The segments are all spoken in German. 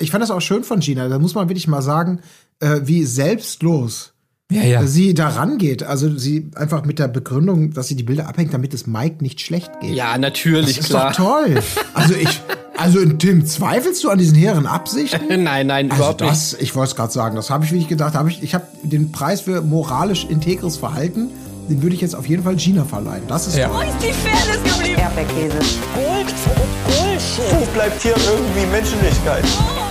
ich fand das auch schön von Gina. Da muss man wirklich mal sagen, äh, wie selbstlos ja, ja. sie da rangeht. Also sie einfach mit der Begründung, dass sie die Bilder abhängt, damit es Mike nicht schlecht geht. Ja, natürlich, das ist klar. Doch toll. Also ich, also Tim, zweifelst du an diesen hehren Absichten? nein, nein, also überhaupt das, nicht. Ich wollte es gerade sagen. Das habe ich wirklich gedacht. Hab ich ich habe den Preis für moralisch integres Verhalten. Den würde ich jetzt auf jeden Fall Gina verleihen. Das ist Ja. toll. Wo ist die Fairness geblieben? Erdbeerkäse. Gold, Bullshit. Wo bleibt hier irgendwie Menschlichkeit? Was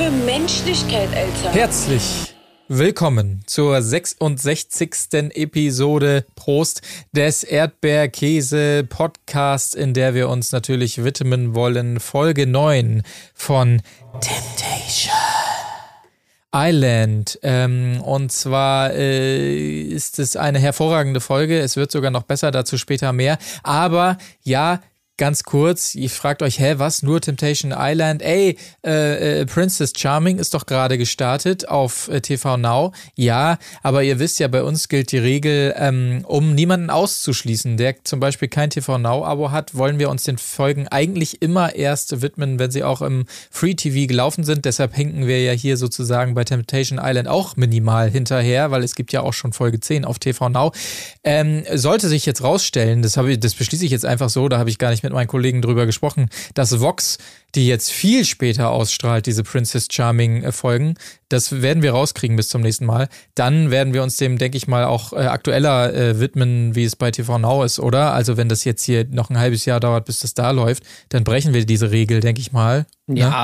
für Menschlichkeit, Alter. Herzlich willkommen zur 66. Episode Prost des Erdbeerkäse Podcasts, in der wir uns natürlich widmen wollen. Folge 9 von Temptation. Island. Ähm, und zwar äh, ist es eine hervorragende Folge. Es wird sogar noch besser, dazu später mehr. Aber ja, ganz kurz, ihr fragt euch, hä, was? Nur Temptation Island? Ey, äh, äh, Princess Charming ist doch gerade gestartet auf äh, TV Now. Ja, aber ihr wisst ja, bei uns gilt die Regel, ähm, um niemanden auszuschließen, der zum Beispiel kein TV Now-Abo hat, wollen wir uns den Folgen eigentlich immer erst widmen, wenn sie auch im Free TV gelaufen sind. Deshalb hinken wir ja hier sozusagen bei Temptation Island auch minimal hinterher, weil es gibt ja auch schon Folge 10 auf TV Now. Ähm, sollte sich jetzt rausstellen, das, ich, das beschließe ich jetzt einfach so, da habe ich gar nicht mit meinen Kollegen drüber gesprochen, dass Vox, die jetzt viel später ausstrahlt, diese Princess Charming äh, Folgen, das werden wir rauskriegen bis zum nächsten Mal. Dann werden wir uns dem, denke ich mal, auch äh, aktueller äh, widmen, wie es bei TV Now ist, oder? Also wenn das jetzt hier noch ein halbes Jahr dauert, bis das da läuft, dann brechen wir diese Regel, denke ich mal.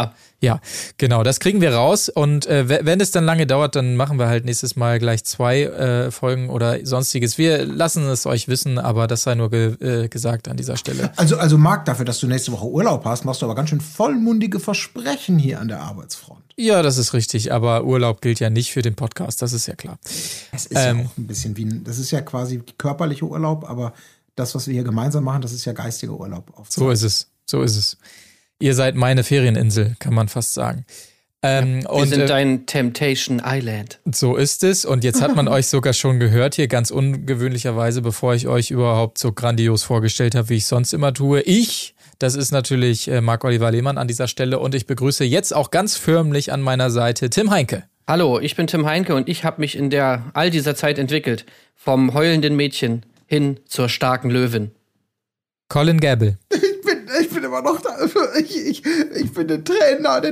Ne? Ja, genau, das kriegen wir raus. Und äh, we- wenn es dann lange dauert, dann machen wir halt nächstes Mal gleich zwei äh, Folgen oder sonstiges. Wir lassen es euch wissen, aber das sei nur ge äh, gesagt an dieser Stelle. Also, also Marc, dafür, dass du nächste Woche Urlaub hast, machst du aber ganz schön vollmundige Versprechen hier an der Arbeitsfront. Ja, das ist richtig, aber Urlaub gilt ja nicht für den Podcast, das ist ja klar. Es ist Ähm. ja auch ein bisschen wie ein, das ist ja quasi körperlicher Urlaub, aber das, was wir hier gemeinsam machen, das ist ja geistiger Urlaub. So ist es, so ist es. Ihr seid meine Ferieninsel, kann man fast sagen. Ähm, wir und sind äh, dein Temptation Island. So ist es. Und jetzt hat man euch sogar schon gehört hier ganz ungewöhnlicherweise, bevor ich euch überhaupt so grandios vorgestellt habe, wie ich sonst immer tue. Ich, das ist natürlich äh, Marc-Oliver Lehmann an dieser Stelle und ich begrüße jetzt auch ganz förmlich an meiner Seite Tim Heinke. Hallo, ich bin Tim Heinke und ich habe mich in der all dieser Zeit entwickelt. Vom heulenden Mädchen hin zur starken Löwin. Colin Gable. Ich bin, ich bin immer noch da. Ich, ich, ich bin ein Trainer.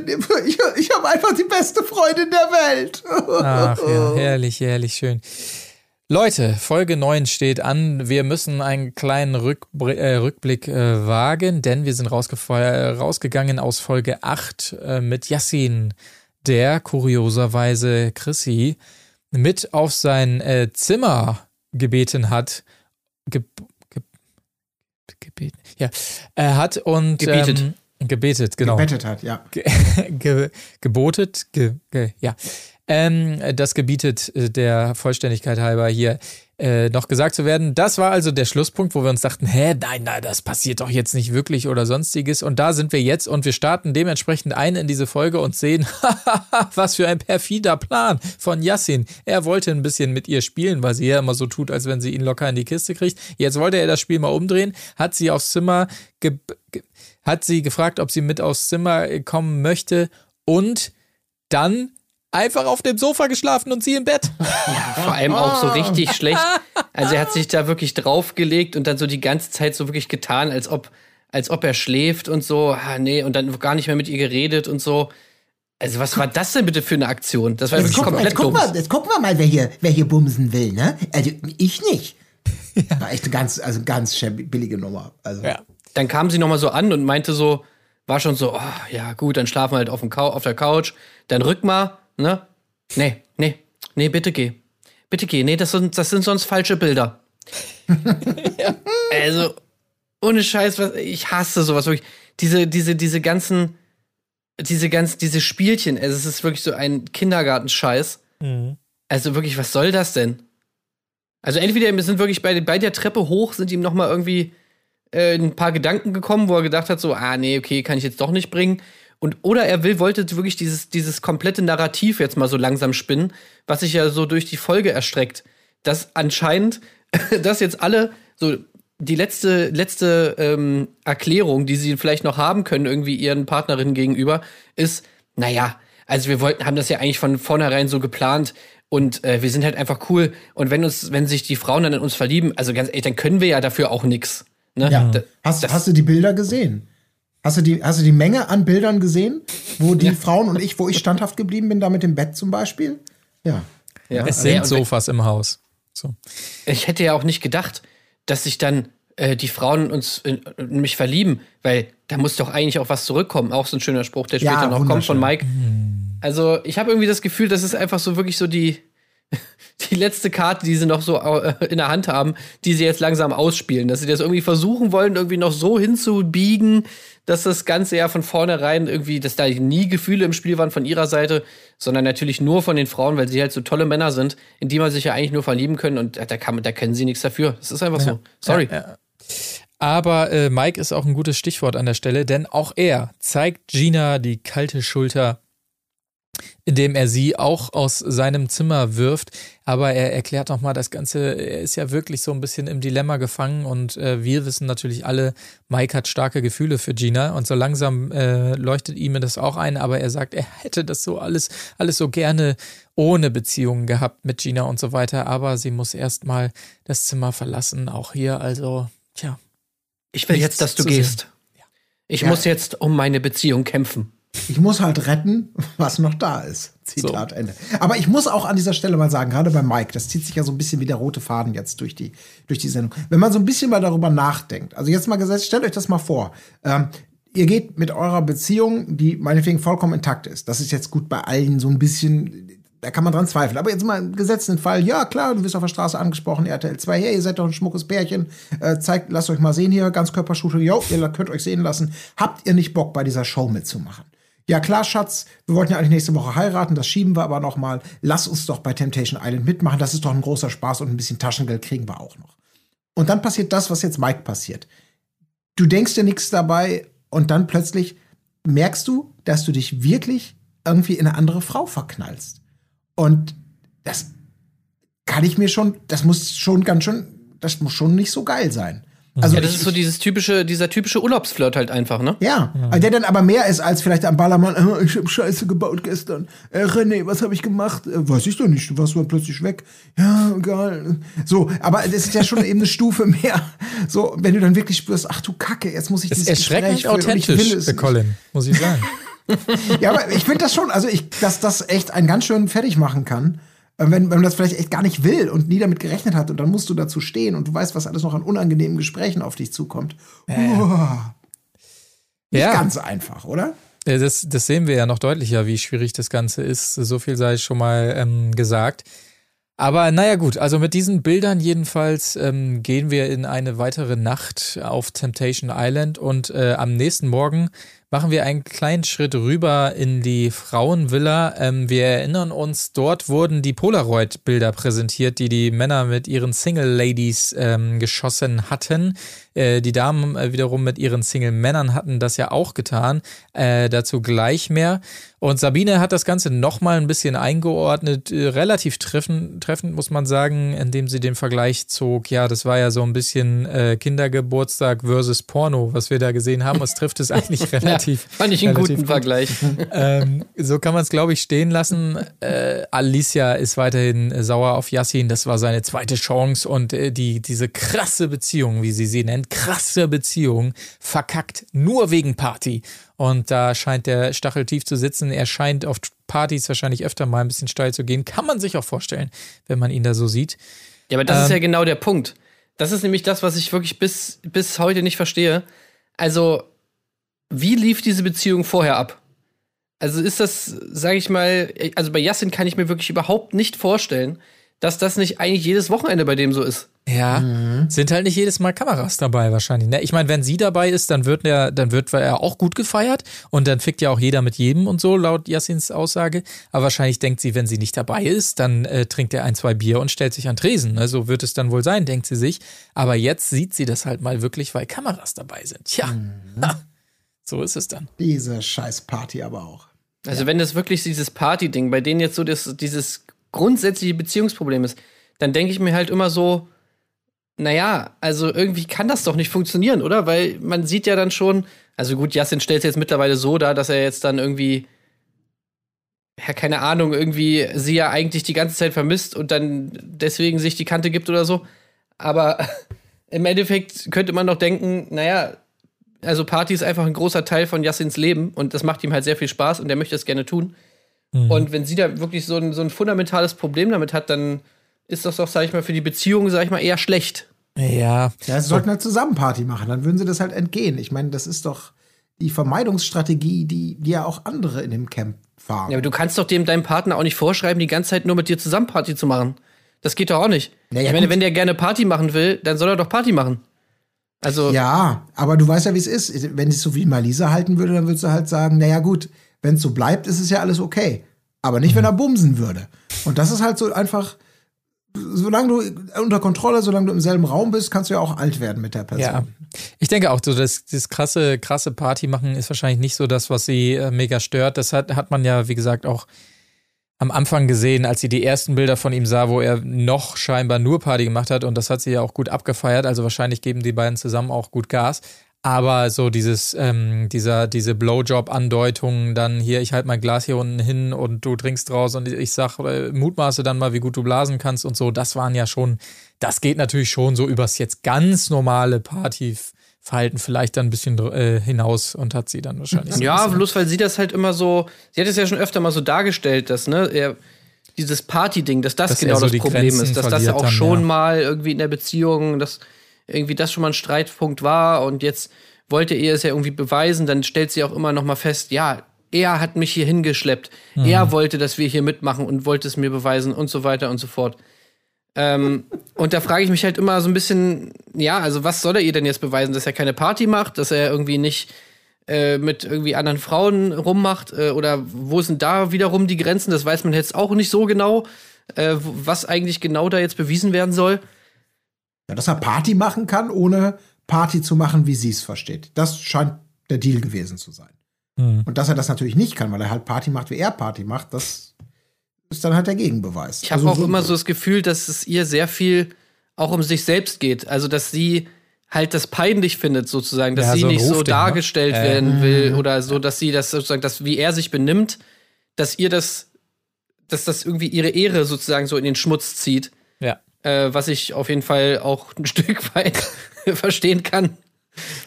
Ich, ich habe einfach die beste Freundin der Welt. Ach ja, herrlich, herrlich schön. Leute, Folge 9 steht an. Wir müssen einen kleinen Rückbr äh, Rückblick äh, wagen, denn wir sind rausgegangen aus Folge 8 äh, mit Yassin, der kurioserweise Chrissy mit auf sein äh, Zimmer gebeten hat. Ge. Ja, er hat und Gebietet. Ähm, gebetet, genau Gebettet hat, ja. ge ge gebotet, ge ge ja. Ähm, das gebietet äh, der Vollständigkeit halber hier äh, noch gesagt zu werden. Das war also der Schlusspunkt, wo wir uns dachten, hä, nein, nein, das passiert doch jetzt nicht wirklich oder sonstiges. Und da sind wir jetzt und wir starten dementsprechend ein in diese Folge und sehen, was für ein perfider Plan von Yassin. Er wollte ein bisschen mit ihr spielen, weil sie ja immer so tut, als wenn sie ihn locker in die Kiste kriegt. Jetzt wollte er das Spiel mal umdrehen, hat sie aufs Zimmer, ge ge hat sie gefragt, ob sie mit aufs Zimmer kommen möchte und dann einfach auf dem Sofa geschlafen und sie im Bett. Vor allem auch so richtig schlecht. Also er hat sich da wirklich draufgelegt und dann so die ganze Zeit so wirklich getan, als ob, als ob er schläft und so. Ah, nee, und dann gar nicht mehr mit ihr geredet und so. Also was war das denn bitte für eine Aktion? Das war Jetzt, wirklich guck, komplett jetzt, jetzt gucken wir mal, wer hier, wer hier bumsen will, ne? Also ich nicht. War echt eine ganz, also ganz billige Nummer. Also, Ja. Dann kam sie nochmal so an und meinte so, war schon so, oh, ja gut, dann schlafen wir halt auf, dem auf der Couch. Dann rück mal, ne? Nee, nee, nee, bitte geh. Bitte geh. Nee, das sind, das sind sonst falsche Bilder. Also, ohne Scheiß, was, ich hasse sowas wirklich. Diese, diese, diese ganzen, diese ganzen, diese Spielchen, also es ist wirklich so ein Kindergartenscheiß. Also wirklich, was soll das denn? Also entweder wir sind wirklich bei, bei der Treppe hoch, sind ihm noch mal irgendwie äh, ein paar Gedanken gekommen, wo er gedacht hat, so, ah, nee, okay, kann ich jetzt doch nicht bringen. Und, oder er will, wollte wirklich dieses, dieses komplette Narrativ jetzt mal so langsam spinnen, was sich ja so durch die Folge erstreckt. Dass anscheinend, dass jetzt alle so die letzte, letzte ähm, Erklärung, die sie vielleicht noch haben können, irgendwie ihren Partnerinnen gegenüber, ist, naja, also wir wollten, haben das ja eigentlich von vornherein so geplant und äh, wir sind halt einfach cool. Und wenn uns, wenn sich die Frauen dann in uns verlieben, also ganz ehrlich, dann können wir ja dafür auch nix. Ne? Ja. Da- Hast, das- hast du die Bilder gesehen? Hast du die, hast du die Menge an Bildern gesehen, wo die Ja. Frauen und ich, wo ich standhaft geblieben bin, da mit dem Bett zum Beispiel? Ja. ja. Es Ja, sind Sofas im Haus. So. Ich hätte ja auch nicht gedacht, dass sich dann äh, die Frauen uns in, in mich verlieben, weil da muss doch eigentlich auch was zurückkommen. Auch so ein schöner Spruch, der Ja, später noch kommt von. Mike. Also ich habe irgendwie das Gefühl, das ist einfach so wirklich so die die letzte Karte, die sie noch so äh, in der Hand haben, die sie jetzt langsam ausspielen, dass sie das irgendwie versuchen wollen, irgendwie noch so hinzubiegen, dass das Ganze ja von vornherein irgendwie, dass da nie Gefühle im Spiel waren von ihrer Seite, sondern natürlich nur von den Frauen, weil sie halt so tolle Männer sind, in die man sich ja eigentlich nur verlieben können und da, kann, da können sie nichts dafür. Das ist einfach so. Sorry. Ja, ja. Aber äh, Mike ist auch ein gutes Stichwort an der Stelle, denn auch er zeigt Gina die kalte Schulter, indem er sie auch aus seinem Zimmer wirft. Aber er erklärt nochmal das Ganze, er ist ja wirklich so ein bisschen im Dilemma gefangen und äh, wir wissen natürlich alle, Mike hat starke Gefühle für Gina und so langsam äh, leuchtet ihm das auch ein, aber er sagt, er hätte das so alles, alles so gerne ohne Beziehungen gehabt mit Gina und so weiter, aber sie muss erstmal das Zimmer verlassen, auch hier, also, tja. Ich will jetzt, dass du gehst. Ich Ja. muss jetzt um meine Beziehung kämpfen. Ich muss halt retten, was noch da ist. Zitat Ende. Aber ich muss auch an dieser Stelle mal sagen, gerade bei Mike, das zieht sich ja so ein bisschen wie der rote Faden jetzt durch die, durch die Sendung. Wenn man so ein bisschen mal darüber nachdenkt, also jetzt mal gesagt, stellt euch das mal vor. Ähm, ihr geht mit eurer Beziehung, die meinetwegen vollkommen intakt ist. Das ist jetzt gut bei allen so ein bisschen, da kann man dran zweifeln. Aber jetzt mal im gesetzten Fall, ja klar, du wirst auf der Straße angesprochen, RTL 2, hey, ihr seid doch ein schmuckes Pärchen, äh, zeigt, lasst euch mal sehen hier, Ganzkörpershooting, jo, ihr könnt euch sehen lassen. Habt ihr nicht Bock, bei dieser Show mitzumachen? Ja klar, Schatz, wir wollten ja eigentlich nächste Woche heiraten, das schieben wir aber noch mal. Lass uns doch bei Temptation Island mitmachen, das ist doch ein großer Spaß und ein bisschen Taschengeld kriegen wir auch noch. Und dann passiert das, was jetzt Mike passiert. Du denkst dir nichts dabei und dann plötzlich merkst du, dass du dich wirklich irgendwie in eine andere Frau verknallst. Und das kann ich mir schon, das muss schon ganz schön, das muss schon nicht so geil sein. Also Ja, das ich- ist so dieses typische, dieser typische Urlaubsflirt halt einfach, ne? ja, also der dann aber mehr ist als vielleicht am Ballermann, äh, ich hab Scheiße gebaut gestern. Äh, René, was habe ich gemacht? Äh, weiß ich doch nicht, du warst mal plötzlich weg. Ja, egal. So, aber das ist ja schon eben eine Stufe mehr. So, wenn du dann wirklich spürst, ach du Kacke, jetzt muss ich Das ist dieses erschreckend Gespräch und ich authentisch, nicht. Colin, muss ich sagen. Ja, aber ich finde das schon, also ich, dass das echt einen ganz schön fertig machen kann. Äh, Wenn, wenn man das vielleicht echt gar nicht will und nie damit gerechnet hat und dann musst du dazu stehen und du weißt, was alles noch an unangenehmen Gesprächen auf dich zukommt. Uah. Nicht Ja. ganz einfach, oder? Ja, Das, das sehen wir ja noch deutlicher, wie schwierig das Ganze ist. So viel sei schon mal ähm, gesagt. Aber naja gut, also mit diesen Bildern jedenfalls ähm, gehen wir in eine weitere Nacht auf Temptation Island und äh, am nächsten Morgen machen wir einen kleinen Schritt rüber in die Frauenvilla. Ähm, wir erinnern uns, dort wurden die Polaroid-Bilder präsentiert, die die Männer mit ihren Single-Ladies ähm, geschossen hatten. Äh, die Damen äh, wiederum mit ihren Single-Männern hatten das ja auch getan. Äh, dazu gleich mehr. Und Sabine hat das Ganze nochmal ein bisschen eingeordnet, äh, relativ treffen, treffend, muss man sagen, indem sie den Vergleich zog. Ja, das war ja so ein bisschen äh, Kindergeburtstag versus Porno, was wir da gesehen haben. Es trifft es eigentlich relativ. Fand ich einen guten gut. Vergleich. ähm, so kann man es, glaube ich, stehen lassen. Äh, Alicia ist weiterhin sauer auf Yassin. Das war seine zweite Chance und äh, die, diese krasse Beziehung, wie sie sie nennt, krasse Beziehung, verkackt nur wegen Party. Und da scheint der Stachel tief zu sitzen. Er scheint auf Partys wahrscheinlich öfter mal ein bisschen steil zu gehen. Kann man sich auch vorstellen, wenn man ihn da so sieht. Ja, aber das ist Ähm, ja genau der Punkt. Das ist nämlich das, was ich wirklich bis, bis heute nicht verstehe. Also, wie lief diese Beziehung vorher ab? Also ist das, sage ich mal, also bei Yassin kann ich mir wirklich überhaupt nicht vorstellen, dass das nicht eigentlich jedes Wochenende bei dem so ist. Ja, sind halt nicht jedes Mal Kameras dabei wahrscheinlich. Ne? Ich meine, wenn sie dabei ist, dann wird er, dann wird er auch gut gefeiert und dann fickt ja auch jeder mit jedem und so, laut Yassins Aussage. Aber wahrscheinlich denkt sie, wenn sie nicht dabei ist, dann äh, trinkt er ein, zwei Bier und stellt sich an Tresen. Ne? So wird es dann wohl sein, denkt sie sich. Aber jetzt sieht sie das halt mal wirklich, weil Kameras dabei sind. Tja, ha, so ist es dann. Diese scheiß Party aber auch. Also wenn das wirklich dieses Party-Ding, bei denen jetzt so das, dieses grundsätzliche Beziehungsproblem ist, dann denke ich mir halt immer so, naja, also irgendwie kann das doch nicht funktionieren, oder? Weil man sieht ja dann schon, also gut, Yassin stellt es jetzt mittlerweile so dar, dass er jetzt dann irgendwie ja, keine Ahnung, irgendwie sie ja eigentlich die ganze Zeit vermisst und dann deswegen sich die Kante gibt oder so. Aber im Endeffekt könnte man doch denken, naja, also Party ist einfach ein großer Teil von Yassins Leben und das macht ihm halt sehr viel Spaß und er möchte es gerne tun. Und wenn sie da wirklich so ein, so ein fundamentales Problem damit hat, dann ist das doch, sag ich mal, für die Beziehung, sag ich mal, eher schlecht. Ja. Ja, sie sollten halt zusammen Party machen, dann würden sie das halt entgehen. Ich meine, das ist doch die Vermeidungsstrategie, die, die ja auch andere in dem Camp fahren. Ja, aber du kannst doch dem deinem Partner auch nicht vorschreiben, die ganze Zeit nur mit dir zusammen Party zu machen. Das geht doch auch nicht. Naja, ich meine, gut. wenn der gerne Party machen will, dann soll er doch Party machen. Also, Ja, aber du weißt ja, wie es ist. Wenn es so wie Malisa halten würde, dann würdest du halt sagen, naja gut, wenn es so bleibt, ist es ja alles okay. Aber nicht, wenn er bumsen würde. Und das ist halt so einfach, solange du unter Kontrolle, solange du im selben Raum bist, kannst du ja auch alt werden mit der Person. Ja. Ich denke auch, so das, das krasse, krasse Party machen ist wahrscheinlich nicht so das, was sie äh, mega stört. Das hat, hat man ja, wie gesagt, auch am Anfang gesehen, als sie die ersten Bilder von ihm sah, wo er noch scheinbar nur Party gemacht hat und das hat sie ja auch gut abgefeiert. Also wahrscheinlich geben die beiden zusammen auch gut Gas. Aber so dieses, ähm, dieser, diese Blowjob-Andeutung, dann hier, ich halte mein Glas hier unten hin und du trinkst draus und ich sag, äh, mutmaße dann mal, wie gut du blasen kannst und so, das waren ja schon, das geht natürlich schon so übers jetzt ganz normale Partyverhalten vielleicht dann ein bisschen äh, hinaus und hat sie dann wahrscheinlich. so ja, bloß weil sie das halt immer so, sie hat es ja schon öfter mal so dargestellt, dass, ne, er, dieses Party-Ding, dass das Dass genau so das Problem Grenzen ist, dass das ja auch schon ja. mal irgendwie in der Beziehung, dass irgendwie das schon mal ein Streitpunkt war und jetzt wollte er es ja irgendwie beweisen, dann stellt sie auch immer noch mal fest, ja, er hat mich hier hingeschleppt, Mhm. er wollte, dass wir hier mitmachen und wollte es mir beweisen und so weiter und so fort. Ähm, und da frage ich mich halt immer so ein bisschen, ja, also was soll er ihr denn jetzt beweisen, dass er keine Party macht, dass er irgendwie nicht äh, mit irgendwie anderen Frauen rummacht äh, oder wo sind da wiederum die Grenzen? Das weiß man jetzt auch nicht so genau, äh, was eigentlich genau da jetzt bewiesen werden soll. Ja, dass er Party machen kann, ohne Party zu machen, wie sie es versteht. Das scheint der Deal gewesen zu sein. Hm. Und dass er das natürlich nicht kann, weil er halt Party macht, wie er Party macht, das ist dann halt der Gegenbeweis. Ich habe Also auch immer so das Gefühl, dass es ihr sehr viel auch um sich selbst geht. Also, dass sie halt das peinlich findet, sozusagen, dass Ja, sie so nicht so ne? dargestellt Äh. werden will oder so, dass sie das sozusagen, dass wie er sich benimmt, dass ihr das, dass das irgendwie ihre Ehre sozusagen so in den Schmutz zieht. Ja. Äh, was ich auf jeden Fall auch ein Stück weit verstehen kann.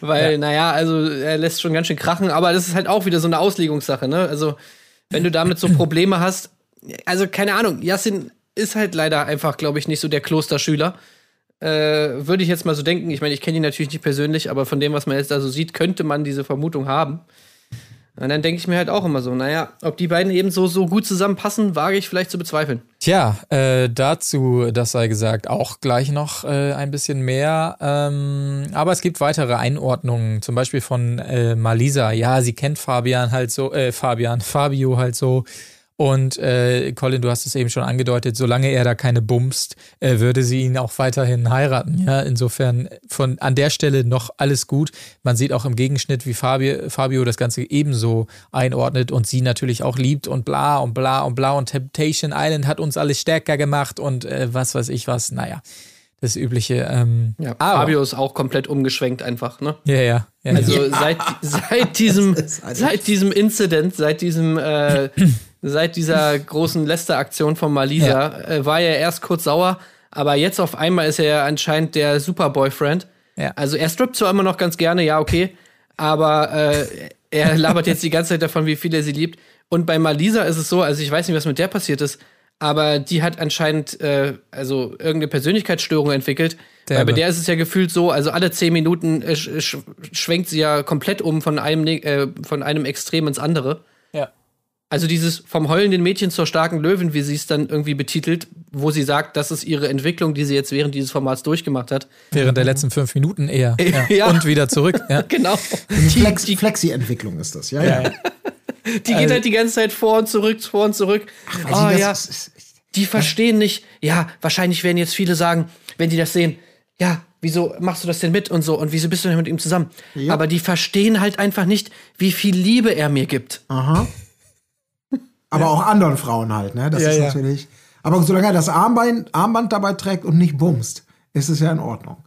Weil, Ja. naja, also er lässt schon ganz schön krachen, aber das ist halt auch wieder so eine Auslegungssache, ne? Also, wenn du damit so Probleme hast, also keine Ahnung, Yassin ist halt leider einfach, glaube ich, nicht so der Klosterschüler. Äh, Würde ich jetzt mal so denken. Ich meine, ich kenne ihn natürlich nicht persönlich, aber von dem, was man jetzt da so sieht, könnte man diese Vermutung haben. Und dann denke ich mir halt auch immer so, naja, ob die beiden eben so, so gut zusammenpassen, wage ich vielleicht zu bezweifeln. Tja, äh, dazu, das sei gesagt, auch gleich noch äh, ein bisschen mehr. Ähm, aber es gibt weitere Einordnungen, zum Beispiel von äh, Malisa. Ja, sie kennt Fabian halt so, äh, Fabian, Fabio halt so. Und äh, Colin, du hast es eben schon angedeutet, solange er da keine bumst, äh, würde sie ihn auch weiterhin heiraten. Ja, insofern von an der Stelle noch alles gut. Man sieht auch im Gegenschnitt, wie Fabio, Fabio das Ganze ebenso einordnet und sie natürlich auch liebt und bla und bla und bla und Temptation Island hat uns alles stärker gemacht und äh, was weiß ich was. Naja, das übliche. Ähm, Ja, aber, Fabio ist auch komplett umgeschwenkt einfach, ne? Ja, ja. ja Also Ja. seit, seit diesem seit diesem Incident, seit diesem äh, seit dieser großen Lester-Aktion von Malisa äh, war er erst kurz sauer, aber jetzt auf einmal ist er ja anscheinend der Superboyfriend. Ja. Also er strippt zwar immer noch ganz gerne, ja okay, aber äh, er labert jetzt die ganze Zeit davon, wie viel er sie liebt. Und bei Malisa ist es so, also ich weiß nicht, was mit der passiert ist, aber die hat anscheinend äh, also irgendeine Persönlichkeitsstörung entwickelt. Weil bei Derbe. der ist es ja gefühlt so, also alle zehn Minuten äh, sch sch schwenkt sie ja komplett um von einem, ne- äh, von einem Extrem ins andere. Ja. Also dieses vom heulenden Mädchen zur starken Löwin, wie sie es dann irgendwie betitelt, wo sie sagt, das ist ihre Entwicklung, die sie jetzt während dieses Formats durchgemacht hat. Während der letzten fünf Minuten eher. Ja. Ja. Und wieder zurück. Ja. Genau. Flex, Flexi-Entwicklung ist das, ja, ja. Die geht halt die ganze Zeit vor und zurück, vor und zurück. Weil oh sie das- ja, ist- ist- ist- die verstehen nicht. Ja, wahrscheinlich werden jetzt viele sagen, wenn die das sehen, ja, wieso machst du das denn mit und so und wieso bist du denn mit ihm zusammen? Ja. Aber die verstehen halt einfach nicht, wie viel Liebe er mir gibt. Aha. Aber auch anderen Frauen halt, ne? Das Ja, ist ja. natürlich. Aber solange er das Armband, Armband dabei trägt und nicht bumst, ist es ja in Ordnung.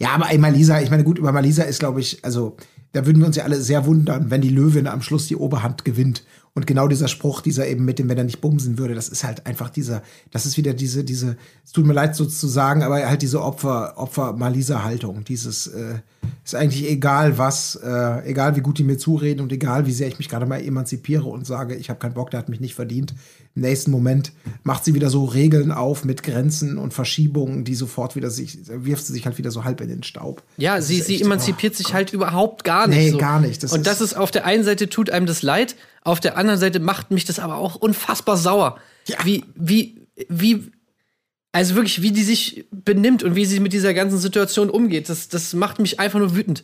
Ja, aber ey, Malisa, ich meine, gut, über Malisa ist, glaube ich, also, da würden wir uns ja alle sehr wundern, wenn die Löwin am Schluss die Oberhand gewinnt Und genau dieser Spruch, dieser eben mit dem, wenn er nicht bumsen würde, das ist halt einfach dieser, das ist wieder diese, diese, es tut mir leid so zu sagen, aber halt diese Opfer, Opfer-Maliser-Haltung. Dieses, äh, ist eigentlich egal was, äh, egal wie gut die mir zureden und egal wie sehr ich mich gerade mal emanzipiere und sage, ich habe keinen Bock, der hat mich nicht verdient. Im nächsten Moment macht sie wieder so Regeln auf mit Grenzen und Verschiebungen, die sofort wieder sich, wirft sie sich halt wieder so halb in den Staub. Ja, Das sie, sie echt- emanzipiert oh sich Gott. halt überhaupt gar nicht. Nee, so. gar nicht. Das und das ist auf der einen Seite tut einem das leid, auf der anderen Seite macht mich das aber auch unfassbar sauer. Ja. Wie, wie, wie, also wirklich, wie die sich benimmt und wie sie mit dieser ganzen Situation umgeht, das, das macht mich einfach nur wütend.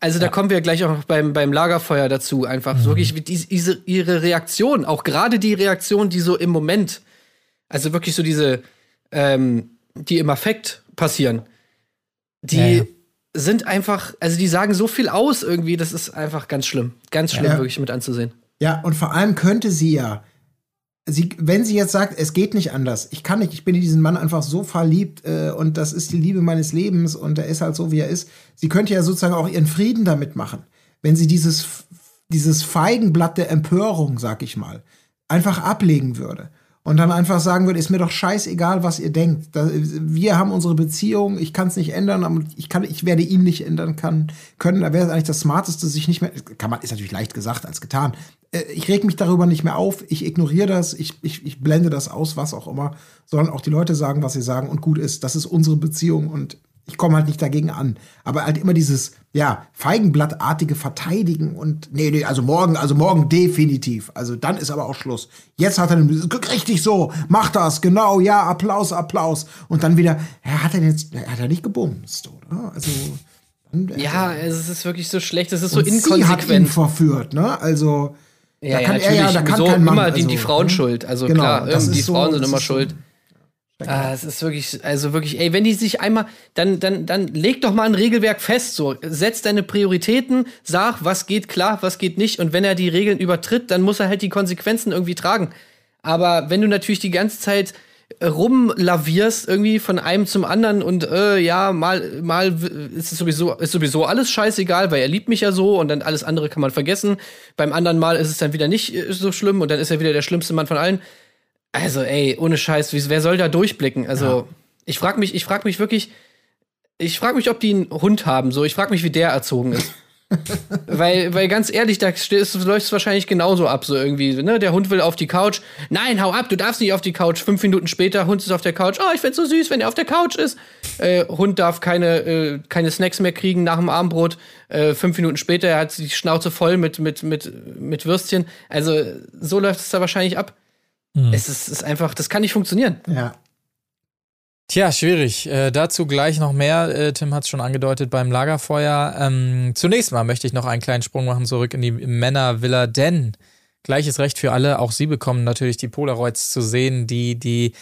Also da kommen wir gleich auch noch beim, beim Lagerfeuer dazu, einfach Mhm. wirklich diese, ihre Reaktion, auch gerade die Reaktion, die so im Moment, also wirklich so diese, ähm, die im Affekt passieren, die Ja, ja. Sind einfach, also die sagen so viel aus irgendwie, das ist einfach ganz schlimm. Ganz schlimm, Ja. wirklich mit anzusehen. Ja, und vor allem könnte sie ja, sie, wenn sie jetzt sagt, es geht nicht anders, ich kann nicht, ich bin in diesen Mann einfach so verliebt äh, und das ist die Liebe meines Lebens und er ist halt so, wie er ist, sie könnte ja sozusagen auch ihren Frieden damit machen, wenn sie dieses, dieses Feigenblatt der Empörung, sag ich mal, einfach ablegen würde. Und dann einfach sagen würde, ist mir doch scheißegal, was ihr denkt. Wir haben unsere Beziehung, ich kann es nicht ändern, ich, kann, ich werde ihn nicht ändern kann, können. Da wäre es eigentlich das Smarteste, sich nicht mehr, kann man, ist natürlich leicht gesagt als getan. Äh, Ich reg mich darüber nicht mehr auf, ich ignoriere das, ich, ich, ich blende das aus, was auch immer, sondern auch die Leute sagen, was sie sagen und gut ist. Das ist unsere Beziehung und ich komme halt nicht dagegen an. Aber halt immer dieses, ja, Feigenblattartige Verteidigen und, nee, nee, also morgen, also morgen definitiv. Also dann ist aber auch Schluss. Jetzt hat er den, richtig so, mach das, genau, ja, Applaus, Applaus. Und dann wieder, ja, hat er jetzt, hat er nicht gebumst, oder? Also, dann, Ja, es ist wirklich so schlecht, es ist so und sie hat ihn inkonsequent. verführt, ne? Also, Ja, ja, kann er natürlich. ja, da kann Sowieso kein Mann, immer die, die also, Frauen ne? schuld. Also Genau, klar, die so- Frauen sind immer ist so- schuld. Ah, es ist wirklich, also wirklich, ey, wenn die sich einmal, dann, dann, dann leg doch mal ein Regelwerk fest, so. Setz deine Prioritäten, sag, was geht klar, was geht nicht. Und wenn er die Regeln übertritt, dann muss er halt die Konsequenzen irgendwie tragen. Aber wenn du natürlich die ganze Zeit rumlavierst, irgendwie von einem zum anderen und äh, ja, mal, mal ist es sowieso, ist sowieso alles scheißegal, weil er liebt mich ja so und dann alles andere kann man vergessen. Beim anderen Mal ist es dann wieder nicht äh, so schlimm und dann ist er wieder der schlimmste Mann von allen. Also, ey, ohne Scheiß, wer soll da durchblicken? Also, ich frag mich, ich frag mich wirklich, ich frag mich, ob die einen Hund haben. So, ich frag mich, wie der erzogen ist. weil, weil ganz ehrlich, da läuft es wahrscheinlich genauso ab, so irgendwie. Ne? Der Hund will auf die Couch. Nein, hau ab, du darfst nicht auf die Couch. Fünf Minuten später, Hund ist auf der Couch. Oh, ich find's so süß, wenn er auf der Couch ist. Äh, Hund darf keine, äh, keine Snacks mehr kriegen nach dem Abendbrot. Äh, fünf Minuten später, er hat die Schnauze voll mit, mit, mit, mit Würstchen. Also, so läuft es da wahrscheinlich ab. Es ist, ist einfach, das kann nicht funktionieren. ja. Tja, schwierig. Äh, dazu gleich noch mehr. Äh, Tim hat es schon angedeutet beim Lagerfeuer. Ähm, zunächst mal möchte ich noch einen kleinen Sprung machen zurück in die Männervilla, denn gleiches Recht für alle. Auch sie bekommen natürlich die Polaroids zu sehen, die die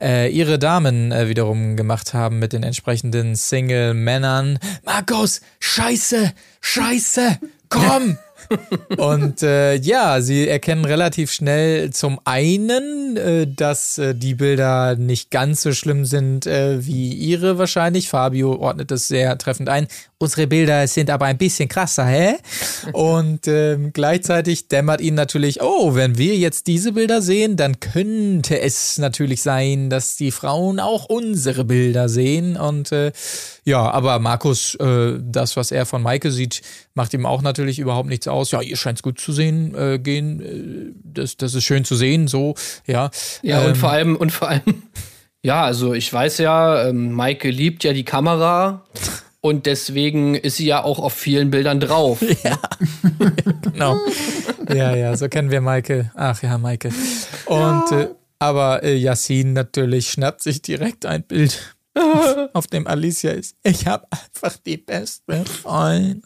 äh, ihre Damen äh, wiederum gemacht haben mit den entsprechenden Single-Männern. Markus, scheiße, scheiße, komm! Und äh, ja, sie erkennen relativ schnell zum einen, äh, dass äh, die Bilder nicht ganz so schlimm sind äh, wie ihre wahrscheinlich. Fabio ordnet es sehr treffend ein. Unsere Bilder sind aber ein bisschen krasser, hä? Und ähm, gleichzeitig dämmert ihnen natürlich, oh, wenn wir jetzt diese Bilder sehen, dann könnte es natürlich sein, dass die Frauen auch unsere Bilder sehen. Und äh, ja, aber Markus, äh, das, was er von Maike sieht, macht ihm auch natürlich überhaupt nichts aus. Ja, ihr scheint es gut zu sehen, äh, gehen. Äh, das, das ist schön zu sehen, so, ja. Ja, Ähm, und vor allem, und vor allem, ja, also ich weiß ja, ähm, Maike liebt ja die Kamera und deswegen ist sie ja auch auf vielen Bildern drauf. Genau. ja, ja, so kennen wir Maike. Ach ja, Maike. Und äh, aber äh, Yassin natürlich schnappt sich direkt ein Bild, auf dem Alicia ist. Ich habe einfach die beste Freundin.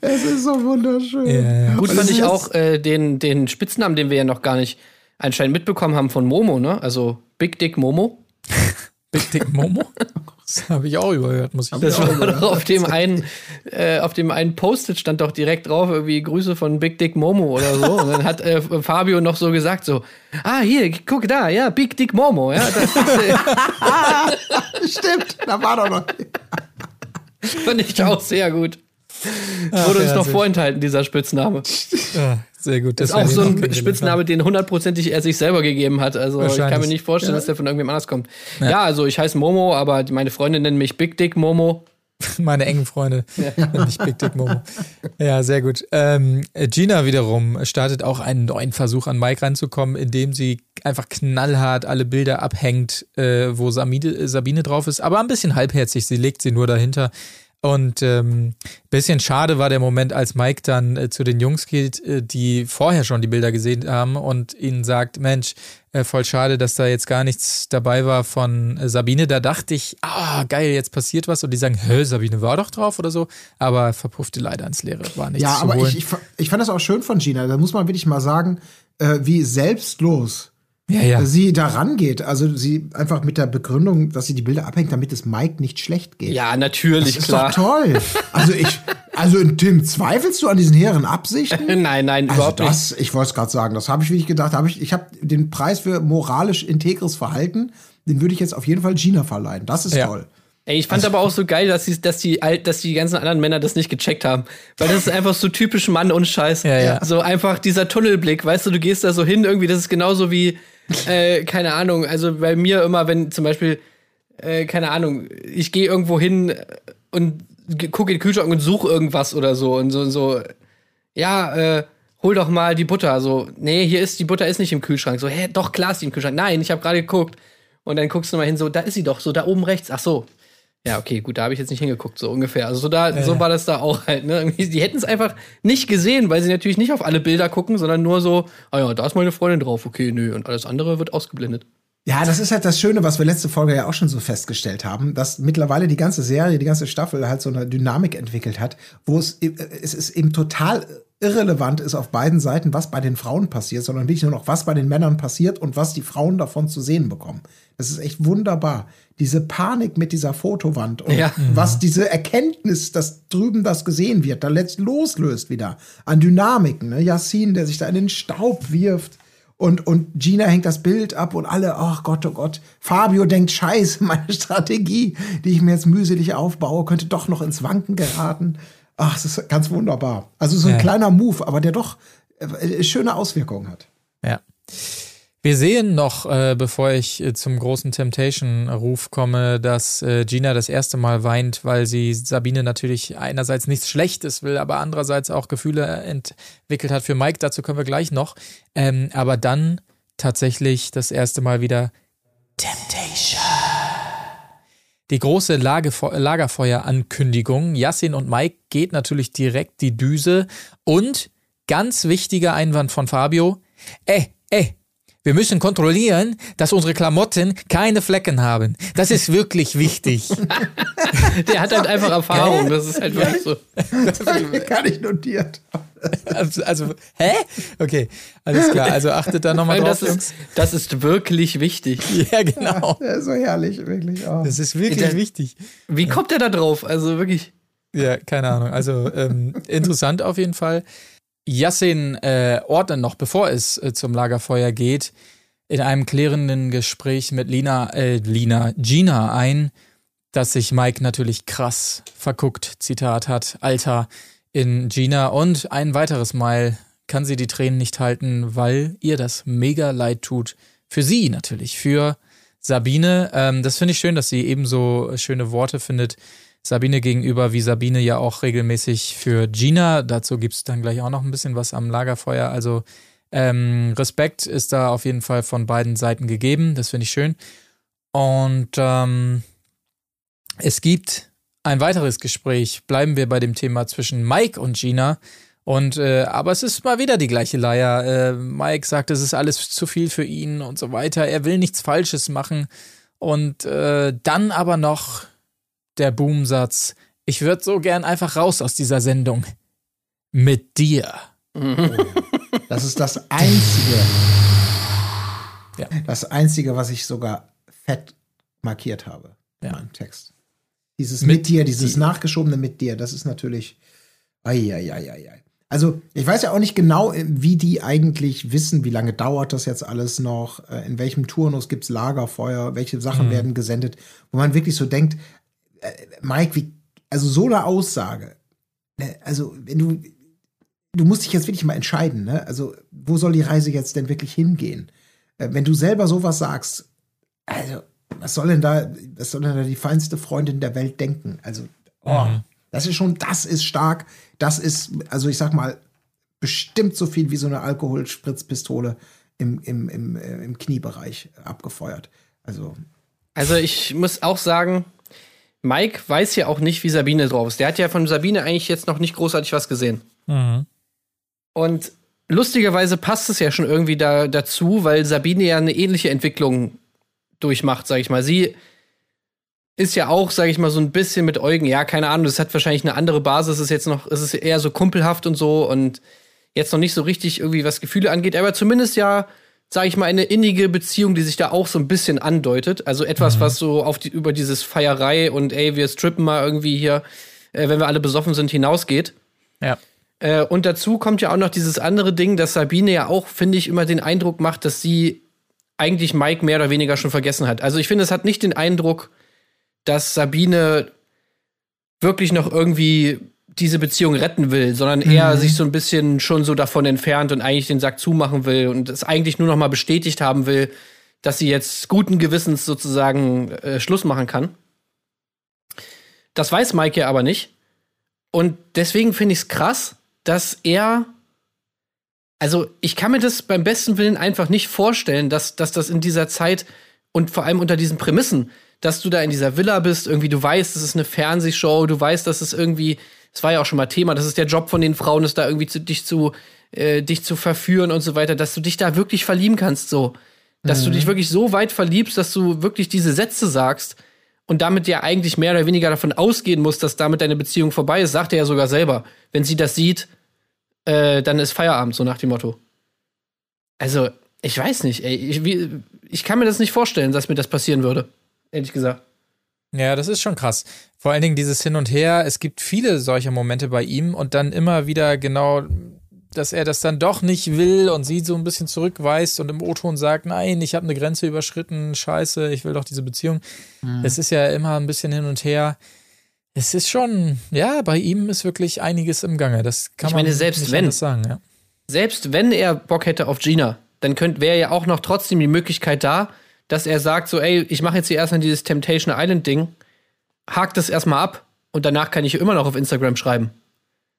Es ist so wunderschön. Ja, ja. Gut fand ich auch äh, den, den Spitznamen, den wir ja noch gar nicht anscheinend mitbekommen haben von Momo, ne? Also Big Dick Momo. Big Dick Momo? Das habe ich auch überhört, muss ich Das sagen. war doch auf dem einen, äh, auf dem einen Post-it stand doch direkt drauf, irgendwie Grüße von Big Dick Momo oder so. Und dann hat äh, Fabio noch so gesagt, so, ah, hier, guck da, ja, Big Dick Momo, ja. Das, äh, Stimmt, da war doch noch. fand ich auch sehr gut. Wurde uns noch vorenthalten, dieser Spitzname. Ja, sehr gut. Das ist auch so ein Spitzname, den hundertprozentig er sich selber gegeben hat. Also ich kann mir nicht vorstellen, dass der von irgendwem anders kommt. Ja. also ich heiße Momo, aber meine Freunde nennen mich Big Dick Momo. Meine engen Freunde. Nicht Big Dick Momo. Ja, sehr gut. Ähm, Gina wiederum startet auch einen neuen Versuch an Mike ranzukommen, indem sie einfach knallhart alle Bilder abhängt, äh, wo Samide, Sabine drauf ist, aber ein bisschen halbherzig. Sie legt sie nur dahinter. Und ähm, bisschen schade war der Moment, als Mike dann äh, zu den Jungs geht, äh, die vorher schon die Bilder gesehen haben und ihnen sagt, Mensch, äh, voll schade, dass da jetzt gar nichts dabei war von äh, Sabine. Da dachte ich, ah, geil, jetzt passiert was. Und die sagen, hä, Sabine war doch drauf oder so. Aber verpuffte leider ins Leere. War nichts Ja, zu aber holen. ich, ich, ich fand das auch schön von Gina. Da muss man wirklich mal sagen, äh, wie selbstlos ja, ja. sie da rangeht. Also sie einfach mit der Begründung, dass sie die Bilder abhängt, damit es Mike nicht schlecht geht. Ja, natürlich, das ist klar. doch toll. Also ich, also Tim, zweifelst du an diesen hehren Absichten? Nein, nein, Also überhaupt nicht. das, ich wollte es gerade sagen, das habe ich wirklich gedacht. Hab ich ich habe den Preis für moralisch integres Verhalten, den würde ich jetzt auf jeden Fall Gina verleihen. Das ist Ja. toll. Ey, ich fand aber auch so geil, dass, die, dass, die, dass die ganzen anderen Männer das nicht gecheckt haben. Weil das ist einfach so typisch Mann und Scheiß. Ja, ja. So einfach dieser Tunnelblick, weißt du, du gehst da so hin, irgendwie, das ist genauso wie, äh, keine Ahnung, also bei mir immer, wenn zum Beispiel, äh, keine Ahnung, ich gehe irgendwo hin und ge- gucke in den Kühlschrank und suche irgendwas oder so und so, so ja, äh, hol doch mal die Butter. So, nee, hier ist, die Butter ist nicht im Kühlschrank. So, hä, doch, klar ist die im Kühlschrank. Nein, ich habe gerade geguckt. Und dann guckst du mal hin, so, da ist sie doch, so da oben rechts. Ach so. Ja, okay, gut, da habe ich jetzt nicht hingeguckt, so ungefähr. Also so da, so war das da auch halt, ne? Die hätten es einfach nicht gesehen, weil sie natürlich nicht auf alle Bilder gucken, sondern nur so, ah ja, da ist meine Freundin drauf, okay, nö, und alles andere wird ausgeblendet. Ja, das ist halt das Schöne, was wir letzte Folge ja auch schon so festgestellt haben, dass mittlerweile die ganze Serie, die ganze Staffel halt so eine Dynamik entwickelt hat, wo es, äh, es ist eben total irrelevant ist auf beiden Seiten, was bei den Frauen passiert, sondern wirklich nur noch, was bei den Männern passiert und was die Frauen davon zu sehen bekommen. Das ist echt wunderbar. Diese Panik mit dieser Fotowand und Ja. was diese Erkenntnis, dass drüben das gesehen wird, da letzt loslöst wieder an Dynamiken. Ne? Yassin, der sich da in den Staub wirft. Und, und Gina hängt das Bild ab und alle, ach Gott, oh Gott. Fabio denkt, scheiße, meine Strategie, die ich mir jetzt mühselig aufbaue, könnte doch noch ins Wanken geraten. Ach, das ist ganz wunderbar. Also so ein Ja. kleiner Move, aber der doch äh, schöne Auswirkungen hat. Ja. Wir sehen noch, äh, bevor ich äh, zum großen Temptation-Ruf komme, dass äh, Gina das erste Mal weint, weil sie Sabine natürlich einerseits nichts Schlechtes will, aber andererseits auch Gefühle entwickelt hat für Mike. Dazu kommen wir gleich noch. Ähm, aber dann tatsächlich das erste Mal wieder Temptation. Die große Lagerfeuer-Ankündigung. Yassin und Mike geht natürlich direkt die Düse. Und ganz wichtiger Einwand von Fabio. Ey, ey, wir müssen kontrollieren, dass unsere Klamotten keine Flecken haben. Das ist wirklich wichtig. Der hat halt einfach Erfahrung, das ist halt wirklich so. Das habe ich mir gar nicht notiert. Also, also, hä? Okay, alles klar. Also achtet da nochmal drauf, das, ist, das ist wirklich wichtig. Ja, genau. Ja, so herrlich, wirklich. Oh. Das ist wirklich Der- wichtig. Wie kommt der da drauf? Also wirklich. Ja, keine Ahnung. Also ähm, interessant auf jeden Fall. Yassin äh, ordnet noch, bevor es äh, zum Lagerfeuer geht, in einem klärenden Gespräch mit Lina, äh, Lina, Gina ein, dass sich Mike natürlich krass verguckt, Zitat hat, Alter, in Gina. Und ein weiteres Mal kann sie die Tränen nicht halten, weil ihr das mega leid tut. Für sie natürlich, für Sabine. Ähm, das finde ich schön, dass sie ebenso schöne Worte findet. Sabine gegenüber, wie Sabine ja auch regelmäßig für Gina. Dazu gibt es dann gleich auch noch ein bisschen was am Lagerfeuer. Also ähm, Respekt ist da auf jeden Fall von beiden Seiten gegeben. Das finde ich schön. Und ähm, es gibt ein weiteres Gespräch. Bleiben wir bei dem Thema zwischen Mike und Gina. Und äh, aber es ist mal wieder die gleiche Leier. Äh, Mike sagt, es ist alles zu viel für ihn und so weiter. Er will nichts Falsches machen. Und äh, dann aber noch der Boomsatz. Ich würde so gern einfach raus aus dieser Sendung. Mit dir. Das ist das Einzige. Ja. Das Einzige, was ich sogar fett markiert habe in Ja. meinem Text. Dieses Mit mit, dir, dieses dir. nachgeschobene mit dir, das ist natürlich. Eieieiei. Also, ich weiß ja auch nicht genau, wie die eigentlich wissen, wie lange dauert das jetzt alles noch, äh, in welchem Turnus gibt's Lagerfeuer, welche Sachen Mhm. werden gesendet, wo man wirklich so denkt, äh, Mike, wie, also so eine Aussage ne, also wenn du, du musst dich jetzt wirklich mal entscheiden, ne? Also wo soll die Reise jetzt denn wirklich hingehen? Äh, wenn du selber sowas sagst, also was soll denn da, was soll denn da die feinste Freundin der Welt denken? Also, oh, das ist schon, das ist stark. Das ist, also ich sag mal, bestimmt so viel wie so eine Alkoholspritzpistole im, im, im, äh, im Kniebereich abgefeuert. Also, Also ich muss auch sagen, Mike weiß ja auch nicht, wie Sabine drauf ist. Der hat ja von Sabine eigentlich jetzt noch nicht großartig was gesehen. Und lustigerweise passt es ja schon irgendwie da, dazu, weil Sabine ja eine ähnliche Entwicklung durchmacht, sag ich mal. Sie ist ja auch, sag ich mal, so ein bisschen mit Eugen, ja, keine Ahnung, das hat wahrscheinlich eine andere Basis, ist jetzt noch, ist es eher so kumpelhaft und so und jetzt noch nicht so richtig irgendwie, was Gefühle angeht, aber zumindest ja, sag ich mal, eine innige Beziehung, die sich da auch so ein bisschen andeutet. Also etwas, was so auf die, über dieses Feierei und ey, wir strippen mal irgendwie hier, äh, wenn wir alle besoffen sind, hinausgeht. Ja. Äh, und dazu kommt ja auch noch dieses andere Ding, dass Sabine ja auch, finde ich, immer den Eindruck macht, dass sie eigentlich Mike mehr oder weniger schon vergessen hat. Also ich finde, es hat nicht den Eindruck, dass Sabine wirklich noch irgendwie diese Beziehung retten will, sondern eher sich so ein bisschen schon so davon entfernt und eigentlich den Sack zumachen will und es eigentlich nur noch mal bestätigt haben will, dass sie jetzt guten Gewissens sozusagen äh, Schluss machen kann. Das weiß Mike ja aber nicht. Und deswegen finde ich es krass, dass er. Also, ich kann mir das beim besten Willen einfach nicht vorstellen, dass, dass das in dieser Zeit und vor allem unter diesen Prämissen, dass du da in dieser Villa bist, irgendwie, du weißt, es ist eine Fernsehshow, du weißt, dass es irgendwie, es war ja auch schon mal Thema, das ist der Job von den Frauen, ist da irgendwie zu, dich zu, äh, dich zu verführen und so weiter, dass du dich da wirklich verlieben kannst, so. Dass du dich wirklich so weit verliebst, dass du wirklich diese Sätze sagst und damit ja eigentlich mehr oder weniger davon ausgehen musst, dass damit deine Beziehung vorbei ist, sagt er ja sogar selber. Wenn sie das sieht, äh, dann ist Feierabend, so nach dem Motto. Also, ich weiß nicht, ey. Ich, wie, ich kann mir das nicht vorstellen, dass mir das passieren würde. Ehrlich gesagt. Ja, das ist schon krass. Vor allen Dingen dieses Hin und Her. Es gibt viele solcher Momente bei ihm und dann immer wieder genau, dass er das dann doch nicht will und sie so ein bisschen zurückweist und im O-Ton sagt, nein, ich habe eine Grenze überschritten, scheiße, ich will doch diese Beziehung. Es ist ja immer ein bisschen hin und her. Es ist schon, ja, bei ihm ist wirklich einiges im Gange. Das kann Ich man meine, selbst nicht wenn- sagen, ja. Selbst wenn er Bock hätte auf Gina, dann könnte wäre ja auch noch trotzdem die Möglichkeit da, dass er sagt so, ey, ich mache jetzt hier erstmal dieses Temptation Island Ding, hakt das erstmal ab und danach kann ich immer noch auf Instagram schreiben.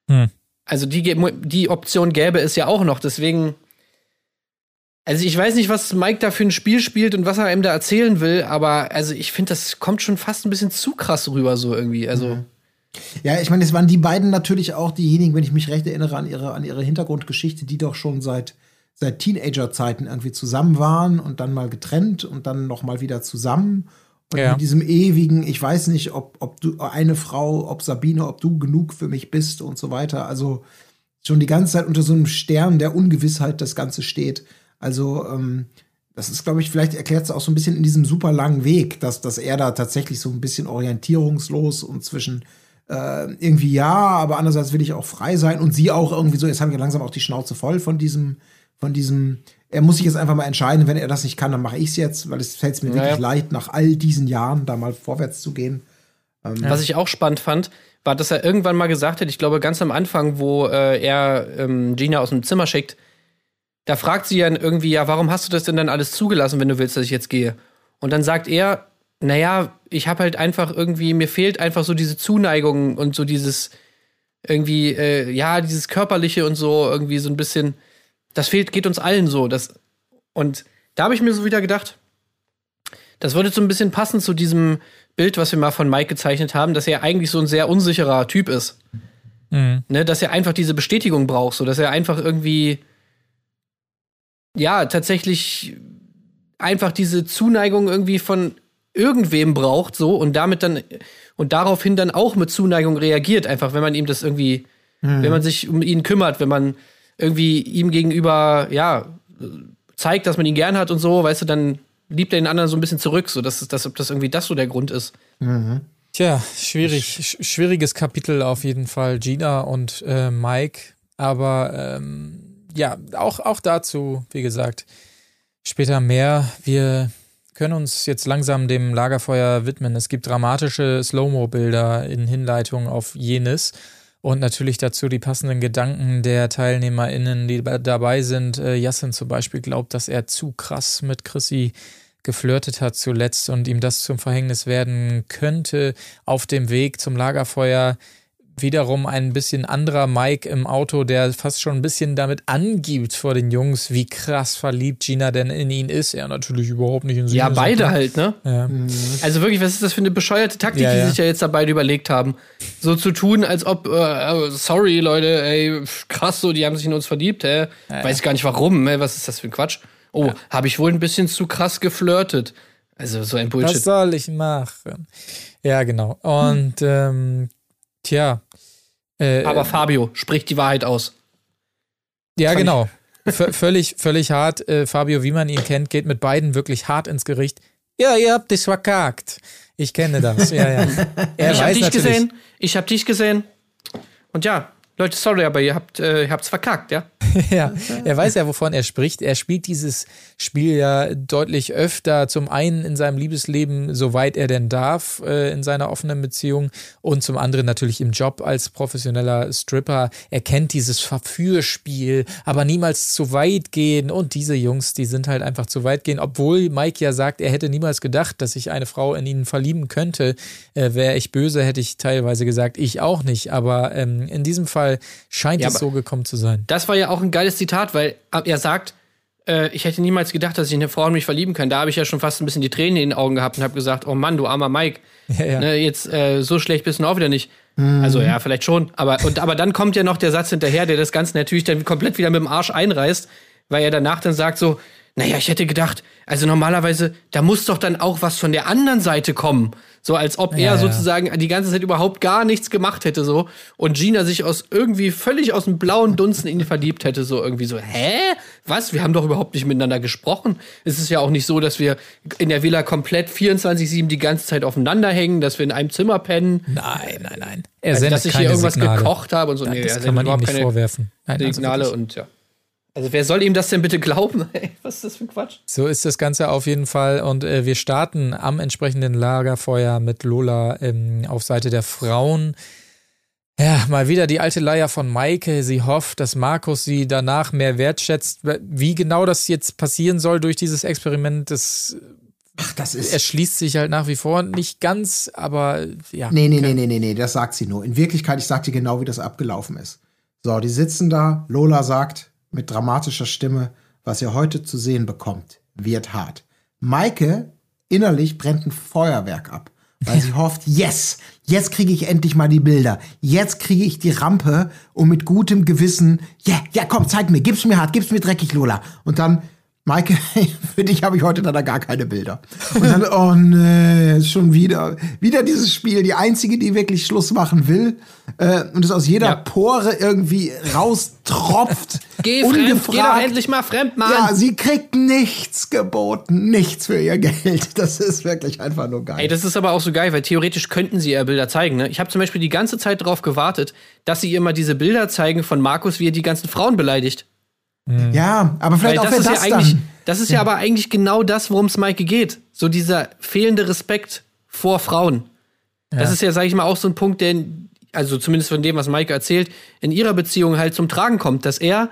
Hm. Also die, die Option gäbe es ja auch noch, deswegen also ich weiß nicht, was Mike da für ein Spiel spielt und was er ihm da erzählen will, aber also ich finde, das kommt schon fast ein bisschen zu krass rüber so irgendwie. Also Ja, ich meine, es waren die beiden natürlich auch diejenigen, wenn ich mich recht erinnere an ihre, an ihre Hintergrundgeschichte, die doch schon seit, seit Teenager-Zeiten irgendwie zusammen waren und dann mal getrennt und dann noch mal wieder zusammen. Und Ja. mit diesem ewigen, ich weiß nicht, ob, ob du eine Frau, ob Sabine, ob du genug für mich bist und so weiter. Also schon die ganze Zeit unter so einem Stern der Ungewissheit das Ganze steht. Also, ähm, das ist, glaube ich, vielleicht erklärt es auch so ein bisschen in diesem super langen Weg, dass, dass er da tatsächlich so ein bisschen orientierungslos und zwischen äh, irgendwie ja, aber andererseits will ich auch frei sein und sie auch irgendwie so, jetzt haben wir langsam auch die Schnauze voll von diesem, von diesem, er muss sich jetzt einfach mal entscheiden, wenn er das nicht kann, dann mache ich es jetzt, weil es fällt mir Ja, wirklich leicht, nach all diesen Jahren da mal vorwärts zu gehen. Was ich auch spannend fand, war, dass er irgendwann mal gesagt hat, ich glaube ganz am Anfang, wo äh, er ähm, Gina aus dem Zimmer schickt, da fragt sie ja irgendwie, ja, warum hast du das denn dann alles zugelassen, wenn du willst, dass ich jetzt gehe? Und dann sagt er, naja, ich habe halt einfach irgendwie, mir fehlt einfach so diese Zuneigung und so dieses irgendwie, äh, ja, dieses körperliche und so irgendwie so ein bisschen, das fehlt, geht uns allen so. Das, und da habe ich mir so wieder gedacht, das würde so ein bisschen passen zu diesem Bild, was wir mal von Mike gezeichnet haben, dass er eigentlich so ein sehr unsicherer Typ ist. Mhm. Ne, dass er einfach diese Bestätigung braucht, so dass er einfach irgendwie ja tatsächlich einfach diese Zuneigung irgendwie von irgendwem braucht, so und damit dann und daraufhin dann auch mit Zuneigung reagiert, einfach wenn man ihm das irgendwie, wenn man sich um ihn kümmert, wenn man irgendwie ihm gegenüber ja zeigt, dass man ihn gern hat und so, weißt du, dann liebt er den anderen so ein bisschen zurück, so dass, dass ob das irgendwie das so der Grund ist. Tja, schwierig, sch- schwieriges Kapitel auf jeden Fall, Gina und äh, Mike. Aber ähm, ja, auch, auch dazu, wie gesagt, später mehr. Wir können uns jetzt langsam dem Lagerfeuer widmen. Es gibt dramatische Slow-Mo-Bilder in Hinleitung auf jenes. Und natürlich dazu die passenden Gedanken der TeilnehmerInnen, die dabei sind. Äh, Yassin zum Beispiel glaubt, dass er zu krass mit Chrissy geflirtet hat zuletzt und ihm das zum Verhängnis werden könnte. Auf dem Weg zum Lagerfeuer wiederum ein bisschen anderer Mike im Auto, der fast schon ein bisschen damit angibt vor den Jungs, wie krass verliebt Gina denn in ihn ist. Er natürlich überhaupt nicht in sie. Ja, beide klar. halt, ne? Ja. Also wirklich, was ist das für eine bescheuerte Taktik, Ja, die ja. sich ja jetzt da beide überlegt haben? So zu tun, als ob, äh, äh, sorry Leute, ey, krass, so, die haben sich in uns verliebt, hä? Weiß gar nicht warum, hä? Was ist das für ein Quatsch? Oh, habe ich wohl ein bisschen zu krass geflirtet. Also so ein Was Bullshit. soll ich machen? Ja, genau. Und ähm, tja. Äh, Aber Fabio spricht die Wahrheit aus. ja, genau. V völlig, völlig hart. Äh, Fabio, wie man ihn kennt, geht mit beiden wirklich hart ins Gericht. Ja, ihr habt es verkackt. Ich kenne das. Ja, ja. Er ich habe dich gesehen, ich habe dich gesehen. Und ja, Leute, sorry, aber ihr habt äh, ihr habt's verkackt, ja? ja, er weiß ja, wovon er spricht. Er spielt dieses Spiel ja deutlich öfter. Zum einen in seinem Liebesleben, soweit er denn darf, äh, in seiner offenen Beziehung. Und zum anderen natürlich im Job als professioneller Stripper. Er kennt dieses Verführspiel, aber niemals zu weit gehen. Und diese Jungs, die sind halt einfach zu weit gehen. Obwohl Mike ja sagt, er hätte niemals gedacht, dass sich eine Frau in ihn verlieben könnte. Äh, Wäre ich böse, hätte ich teilweise gesagt, ich auch nicht. Aber ähm, in diesem Fall scheint Ja, es so gekommen zu sein. Das war ja auch ein geiles Zitat, weil er sagt, äh, ich hätte niemals gedacht, dass ich in eine Frau in mich verlieben kann. Da habe ich ja schon fast ein bisschen die Tränen in den Augen gehabt und habe gesagt, oh Mann, du armer Mike. Ja, ja. Ne, jetzt äh, so schlecht bist du auch wieder nicht. Also ja, vielleicht schon. Aber, und, aber dann kommt ja noch der Satz hinterher, der das Ganze natürlich dann komplett wieder mit dem Arsch einreißt, weil er danach dann sagt so, naja, ich hätte gedacht, also normalerweise, da muss doch dann auch was von der anderen Seite kommen. So als ob er ja. sozusagen die ganze Zeit überhaupt gar nichts gemacht hätte so und Gina sich aus irgendwie völlig aus dem blauen Dunsten in ihn verliebt hätte so irgendwie so hä was wir haben doch überhaupt nicht miteinander gesprochen es ist ja auch nicht so dass wir in der Villa komplett 24/7 die ganze Zeit aufeinander hängen dass wir in einem Zimmer pennen Nein, nein, nein. Er also, sendet dass ich hier irgendwas Signale. gekocht habe und so Ja, nee, das kann man ihm nicht keine vorwerfen. Nein, also Signale wirklich. und ja also wer soll ihm das denn bitte glauben Ey, was ist das für ein Quatsch So ist das Ganze auf jeden Fall. Und äh, wir starten am entsprechenden Lagerfeuer mit Lola ähm, auf Seite der Frauen. Ja, mal wieder die alte Leier von Maike. Sie hofft, dass Markus sie danach mehr wertschätzt. Wie genau das jetzt passieren soll durch dieses Experiment, das Ach, das ist. erschließt sich halt nach wie vor nicht ganz, aber ja. Nee, nee, nee, nee, nee, nee, das sagt sie nur. In Wirklichkeit, ich sag dir genau, wie das abgelaufen ist. So, die sitzen da, Lola sagt mit dramatischer Stimme, was ihr heute zu sehen bekommt, wird hart. Maike innerlich brennt ein Feuerwerk ab, weil sie hofft, yes, jetzt kriege ich endlich mal die Bilder. Jetzt kriege ich die Rampe und mit gutem Gewissen, ja, ja, komm, zeig mir, gib's mir hart, gib's mir dreckig, Lola. Und dann Maike, für dich habe ich heute leider gar keine Bilder. Und dann, oh nee, schon wieder. Wieder dieses Spiel, die einzige, die wirklich Schluss machen will äh, und es aus jeder Ja. Pore irgendwie raustropft. geh fremd geh doch ungefragt. endlich mal fremd Mann Ja, sie kriegt nichts geboten, nichts für ihr Geld. Das ist wirklich einfach nur geil. Ey, das ist aber auch so geil, weil theoretisch könnten sie ihr Bilder zeigen. Ne? Ich habe zum Beispiel die ganze Zeit darauf gewartet, dass sie ihr mal diese Bilder zeigen von Markus, wie er die ganzen Frauen beleidigt. Ja, aber Weil vielleicht auch das das ja eigentlich, dann. das ist ja. aber eigentlich genau das, worum es Maike geht. So dieser fehlende Respekt vor Frauen. Das ist ja, sage ich mal, auch so ein Punkt, der, in- also zumindest von dem, was Maike erzählt, in ihrer Beziehung halt zum Tragen kommt, dass er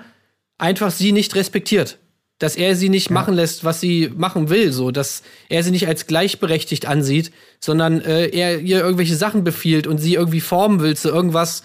einfach sie nicht respektiert. Dass er sie nicht machen lässt, was sie machen will, so, dass er sie nicht als gleichberechtigt ansieht, sondern äh, er ihr irgendwelche Sachen befiehlt und sie irgendwie formen will zu irgendwas,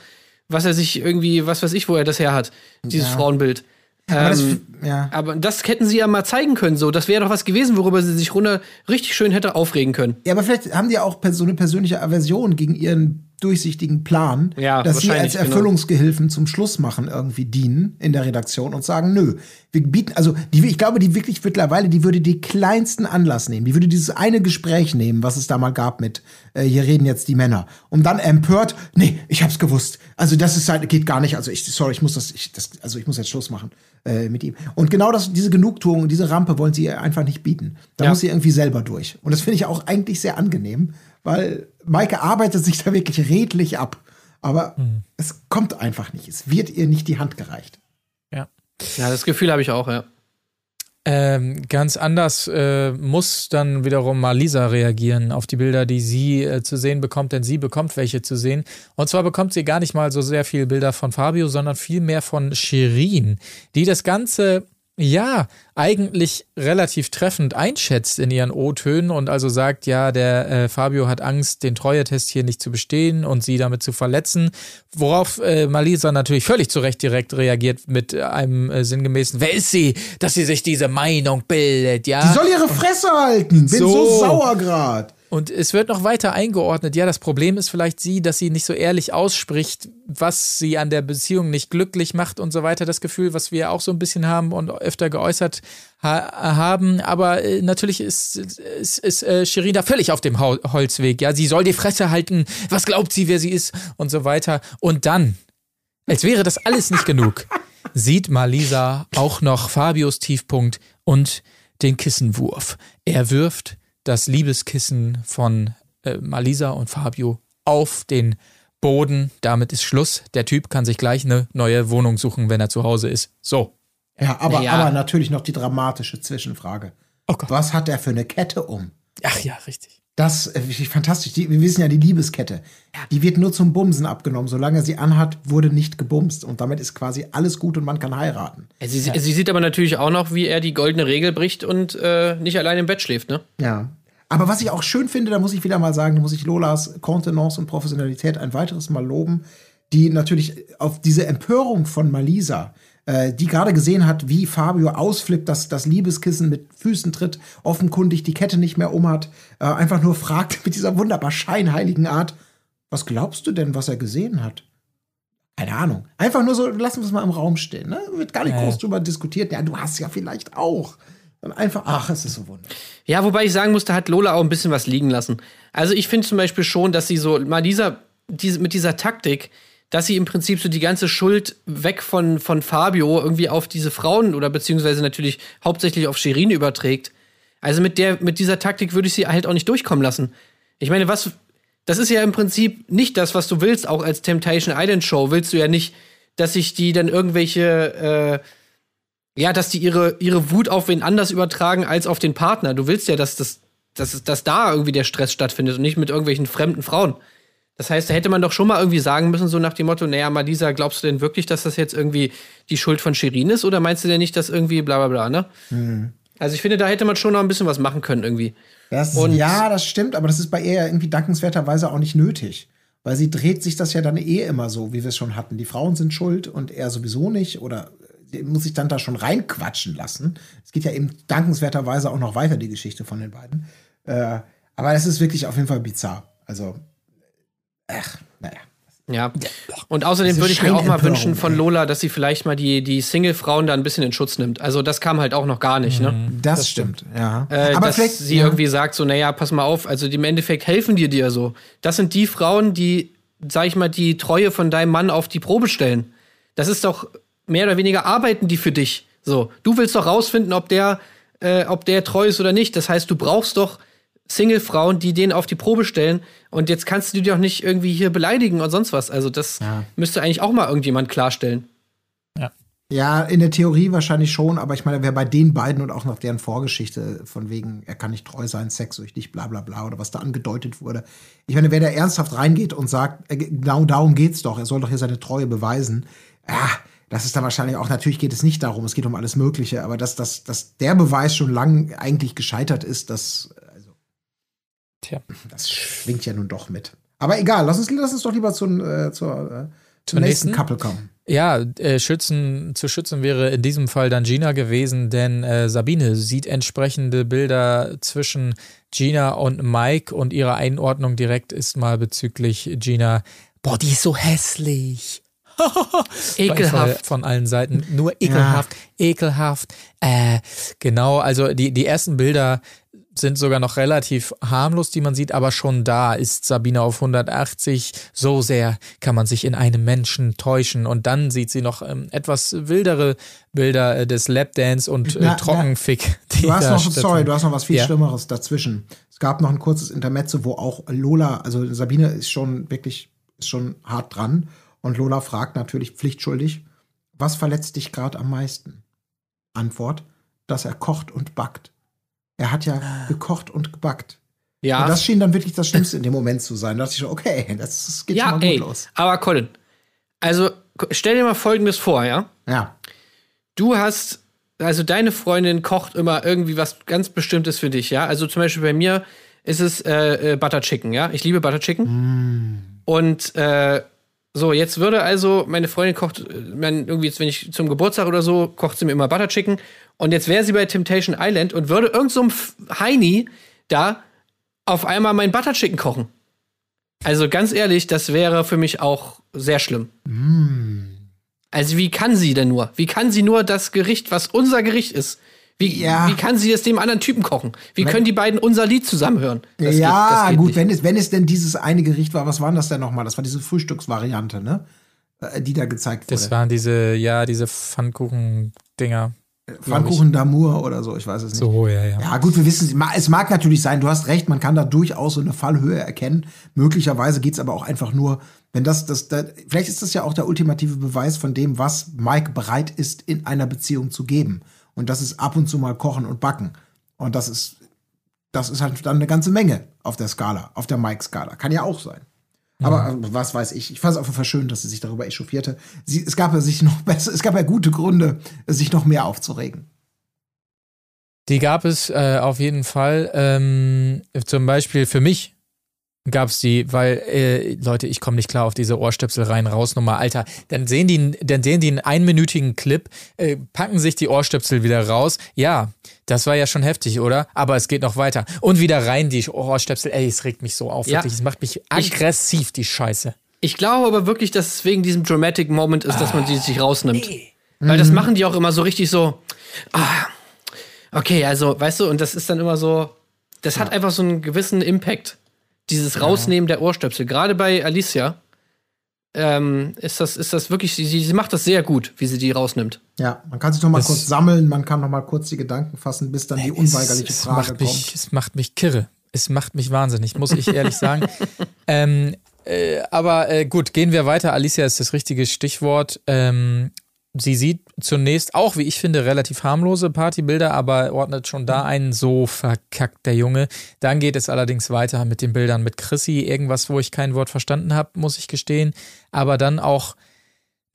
was er sich irgendwie, was weiß ich, wo er das her hat, dieses Frauenbild. Aber das, Ähm, ja. aber das hätten sie ja mal zeigen können, so. Das wäre doch was gewesen, worüber sie sich runter richtig schön hätte aufregen können. Ja, aber vielleicht haben die auch pers- so eine persönliche Aversion gegen ihren durchsichtigen Plan, Ja, dass sie als genau. Erfüllungsgehilfen zum Schluss machen irgendwie dienen in der Redaktion und sagen, nö, wir bieten, also die, ich glaube, die wirklich mittlerweile, die würde die kleinsten Anlass nehmen, die würde dieses eine Gespräch nehmen, was es da mal gab mit, äh, hier reden jetzt die Männer, und dann empört, nee, ich hab's gewusst, also das ist halt, geht gar nicht, also ich, sorry, ich muss das, ich, das also ich muss jetzt Schluss machen äh, mit ihm. Und genau das, diese Genugtuung, diese Rampe wollen sie ihr einfach nicht bieten. Da Ja. muss sie irgendwie selber durch. Und das finde ich auch eigentlich sehr angenehm, weil Maike arbeitet sich da wirklich redlich ab. Aber es kommt einfach nicht. Es wird ihr nicht die Hand gereicht. Ja. Ja, das Gefühl habe ich auch, ja. Ähm, ganz anders äh, muss dann wiederum mal Lisa reagieren auf die Bilder, die sie äh, zu sehen bekommt, denn sie bekommt welche zu sehen. Und zwar bekommt sie gar nicht mal so sehr viele Bilder von Fabio, sondern viel mehr von Shirin, die das Ganze ja, eigentlich relativ treffend einschätzt in ihren O-Tönen und also sagt, ja, der äh, Fabio hat Angst, den Treuetest hier nicht zu bestehen und sie damit zu verletzen. Worauf äh, Malisa natürlich völlig zu Recht direkt reagiert mit einem äh, sinngemäßen, wer ist sie, dass sie sich diese Meinung bildet, ja? Die soll ihre Fresse halten. Bin so, So. sauer grad. Und es wird noch weiter eingeordnet. Ja, das Problem ist vielleicht sie, dass sie nicht so ehrlich ausspricht, was sie an der Beziehung nicht glücklich macht und so weiter. Das Gefühl, was wir auch so ein bisschen haben und öfter geäußert ha haben. Aber äh, natürlich ist, ist, ist äh, Shirin da völlig auf dem Hol Holzweg. Ja, sie soll die Fresse halten. Was glaubt sie, wer sie ist und so weiter. Und dann, als wäre das alles nicht genug, sieht Malisa auch noch Fabios Tiefpunkt und den Kissenwurf. Er wirft das Liebeskissen von äh, Malisa und Fabio auf den Boden. Damit ist Schluss. Der Typ kann sich gleich eine neue Wohnung suchen, wenn er zu Hause ist. So. Ja, aber, Ja. aber natürlich noch die dramatische Zwischenfrage. Oh Gott. Was hat er für eine Kette um? Ach ja, richtig. Das ist wirklich fantastisch. Die, wir wissen ja, die Liebeskette, die wird nur zum Bumsen abgenommen. Solange er sie anhat, wurde nicht gebumst. Und damit ist quasi alles gut und man kann heiraten. Sie, sie sieht aber natürlich auch noch, wie er die goldene Regel bricht und äh, nicht allein im Bett schläft, ne? Ja. Aber was ich auch schön finde, da muss ich wieder mal sagen, da muss ich Lolas Kontenance und Professionalität ein weiteres Mal loben, die natürlich auf diese Empörung von Malisa, äh, die gerade gesehen hat, wie Fabio ausflippt, dass das Liebeskissen mit Füßen tritt, offenkundig die Kette nicht mehr um hat, äh, einfach nur fragt mit dieser wunderbar scheinheiligen Art, was glaubst du denn, was er gesehen hat? Keine Ahnung. Einfach nur so, lassen wir es mal im Raum stehen. Ne? Wird gar nicht Ja, groß drüber diskutiert. Ja, du hast ja vielleicht auch. Dann einfach, ach, es ist so wunderbar. Ja, wobei ich sagen musste, hat Lola auch ein bisschen was liegen lassen. Also ich finde zum Beispiel schon, dass sie so mal dieser, diese, mit dieser Taktik, dass sie im Prinzip so die ganze Schuld weg von, von Fabio irgendwie auf diese Frauen oder beziehungsweise natürlich hauptsächlich auf Shirin überträgt. Also mit der, mit dieser Taktik würde ich sie halt auch nicht durchkommen lassen. Ich meine, was, das ist ja im Prinzip nicht das, was du willst, auch als Temptation Island Show willst du ja nicht, dass sich die dann irgendwelche, äh, ja, dass die ihre, ihre Wut auf wen anders übertragen als auf den Partner. Du willst ja, dass, das, dass, dass da irgendwie der Stress stattfindet und nicht mit irgendwelchen fremden Frauen. Das heißt, da hätte man doch schon mal irgendwie sagen müssen, so nach dem Motto, naja, Malisa, glaubst du denn wirklich, dass das jetzt irgendwie die Schuld von Shirin ist? Oder meinst du denn nicht, dass irgendwie bla bla bla, ne? Also ich finde, da hätte man schon noch ein bisschen was machen können irgendwie. Das, Und- ja, das stimmt, aber das ist bei ihr ja irgendwie dankenswerterweise auch nicht nötig. Weil sie dreht sich das ja dann eh immer so, wie wir es schon hatten. Die Frauen sind schuld und er sowieso nicht oder muss sich dann da schon reinquatschen lassen. Es geht ja eben dankenswerterweise auch noch weiter, die Geschichte von den beiden. Äh, aber es ist wirklich auf jeden Fall bizarr. Also, ach, naja. Ja. Und außerdem würde ich mir auch mal wünschen von. Lola, dass sie vielleicht mal die, die Single-Frauen da ein bisschen in Schutz nimmt. Also das kam halt auch noch gar nicht, ne? Das, stimmt, ja. Äh, aber dass vielleicht sie ja. irgendwie sagt, so, naja, pass mal auf, also die im Endeffekt helfen dir dir so. Das sind die Frauen, die, sag ich mal, die Treue von deinem Mann auf die Probe stellen. Das ist doch mehr oder weniger arbeiten die für dich. So, du willst doch rausfinden, ob der, äh, ob der treu ist oder nicht. Das heißt, du brauchst doch Single-Frauen, die den auf die Probe stellen. Und jetzt kannst du die doch nicht irgendwie hier beleidigen und sonst was. Also das müsste eigentlich auch mal irgendjemand klarstellen. Ja, in der Theorie wahrscheinlich schon, aber ich meine, wer bei den beiden und auch nach deren Vorgeschichte von wegen, er kann nicht treu sein, sexsüchtig, bla bla bla, oder was da angedeutet wurde. Ich meine, wer da ernsthaft reingeht und sagt, äh, genau darum geht's doch, er soll doch hier seine Treue beweisen, ja, das ist dann wahrscheinlich auch, natürlich geht es nicht darum, es geht um alles Mögliche, aber dass, dass, dass der Beweis schon lang eigentlich gescheitert ist, das, Tja. das schwingt ja nun doch mit. Aber egal, lass uns, lass uns doch lieber zum, äh, zur, äh, zum nächsten nächsten? Couple kommen. Ja, äh, schützen, zu schützen wäre in diesem Fall dann Gina gewesen, denn äh, Sabine sieht entsprechende Bilder zwischen Gina und Mike und ihre Einordnung direkt ist mal bezüglich Gina, boah, die ist so hässlich. Ekelhaft. Von allen Seiten. Nur ekelhaft, ekelhaft. Äh, genau, also die, die ersten Bilder sind sogar noch relativ harmlos, die man sieht, aber schon da ist Sabine auf 180. So sehr kann man sich in einem Menschen täuschen. Und dann sieht sie noch ähm, etwas wildere Bilder äh, des Lapdance und äh, Na, na, Trockenfick. die Du hast noch, sorry, du hast noch was viel Ja. Schlimmeres dazwischen. Es gab noch ein kurzes Intermezzo, wo auch Lola, also Sabine ist schon wirklich, ist schon hart dran. Und Lola fragt natürlich pflichtschuldig, was verletzt dich gerade am meisten? Antwort, dass er kocht und backt. Er hat ja gekocht und gebackt. Ja, Und das schien dann wirklich das Schlimmste in dem Moment zu sein. Da dachte ich schon, okay, das, das geht schon ja mal gut ey, los. aber Colin, also stell dir mal Folgendes vor, ja? Ja. Du hast, also deine Freundin kocht immer irgendwie was ganz Bestimmtes für dich, ja? Also zum Beispiel bei mir ist es äh, äh, Butter Chicken, ja? Ich liebe Butter Chicken. Und äh, so, jetzt würde also, meine Freundin kocht, äh, mein, irgendwie jetzt, wenn ich zum Geburtstag oder so, kocht sie mir immer Butter Chicken. Und jetzt wäre sie bei Temptation Island und würde irgend so Heini da auf einmal mein Butter Chicken kochen. Also ganz ehrlich, das wäre für mich auch sehr schlimm. Also wie kann sie denn nur? Wie kann sie nur das Gericht, was unser Gericht ist? Wie, Ja. wie kann sie es dem anderen Typen kochen? Wie können die beiden unser Lied zusammen hören? Das geht- ja, das geht gut, nicht. wenn es, wenn es denn dieses eine Gericht war, was war denn das denn nochmal? Das war diese Frühstücksvariante, ne? Äh, Die da gezeigt wurde. Das waren diese, ja, diese Pfannkuchen-Dinger. Pfannkuchen d'Amour oder so, ich weiß es nicht. So, ja, ja. Ja, gut, wir wissen, es mag natürlich sein, du hast recht, man kann da durchaus so eine Fallhöhe erkennen. Möglicherweise geht's aber auch einfach nur, wenn das, das, da, vielleicht ist das ja auch der ultimative Beweis von dem, was Mike bereit ist, in einer Beziehung zu geben. Und das ist ab und zu mal kochen und backen. Und das ist, das ist halt dann eine ganze Menge auf der Skala, auf der Mike-Skala. Kann ja auch sein. Aber äh, was weiß ich. Ich fand es auf jeden Fall schön, dass sie sich darüber echauffierte. Sie, es gab ja sich noch besser, es gab ja gute Gründe, sich noch mehr aufzuregen. Die gab es äh, auf jeden Fall. Ähm, zum Beispiel für mich gab es die, weil, äh, Leute, ich komme nicht klar auf diese Ohrstöpsel rein, raus Nummer, Alter. Dann sehen die, dann sehen die einen einminütigen Clip, äh, packen sich die Ohrstöpsel wieder raus. Ja, das war ja schon heftig, oder? Aber es geht noch weiter. Und wieder rein die Ohrstöpsel. Ey, es regt mich so auf, Ja. wirklich. Es macht mich aggressiv, die Scheiße. Ich glaube aber wirklich, dass es wegen diesem Dramatic Moment ist, dass man die sich rausnimmt. Weil Mhm. das machen die auch immer so richtig so. Ah, okay, also, weißt du, und das ist dann immer so. Das hat einfach so einen gewissen Impact. Dieses Rausnehmen der Ohrstöpsel. Gerade bei Alicia ähm, ist, das, ist das wirklich, sie, sie macht das sehr gut, wie sie die rausnimmt. Ja, man kann sich noch mal Das- kurz sammeln, man kann noch mal kurz die Gedanken fassen, bis dann die unweigerliche es, es Frage macht mich, kommt. Es macht mich kirre. Es macht mich wahnsinnig, muss ich ehrlich sagen. ähm, äh, aber äh, gut, gehen wir weiter. Alicia ist das richtige Stichwort. Ähm, sie sieht zunächst auch, wie ich finde, relativ harmlose Partybilder, aber ordnet schon da ein, so verkackt der Junge. Dann geht es allerdings weiter mit den Bildern mit Chrissy. Irgendwas, wo ich kein Wort verstanden habe, muss ich gestehen. Aber dann auch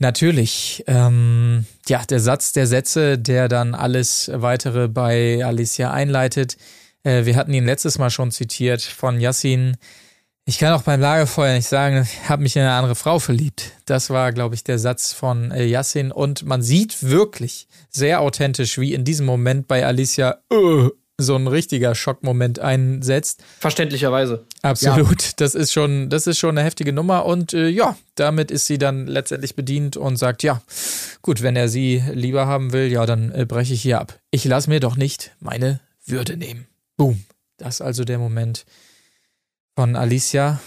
Natürlich. Ähm, ja, der Satz der Sätze, der dann alles weitere bei Alicia einleitet. Äh, wir hatten ihn letztes Mal schon zitiert von Yassin. Ich kann auch beim Lagerfeuer nicht sagen, ich habe mich in eine andere Frau verliebt. Das war, glaube ich, der Satz von äh, Yassin. Und man sieht wirklich sehr authentisch, wie in diesem Moment bei Alicia äh, so ein richtiger Schockmoment einsetzt. Verständlicherweise. Absolut. Das ist schon, das ist schon eine heftige Nummer und äh, ja, damit ist sie dann letztendlich bedient und sagt, ja, gut, wenn er sie lieber haben will, ja, dann äh, breche ich hier ab. Ich lasse mir doch nicht meine Würde nehmen. Boom. Das ist also der Moment von Alicia.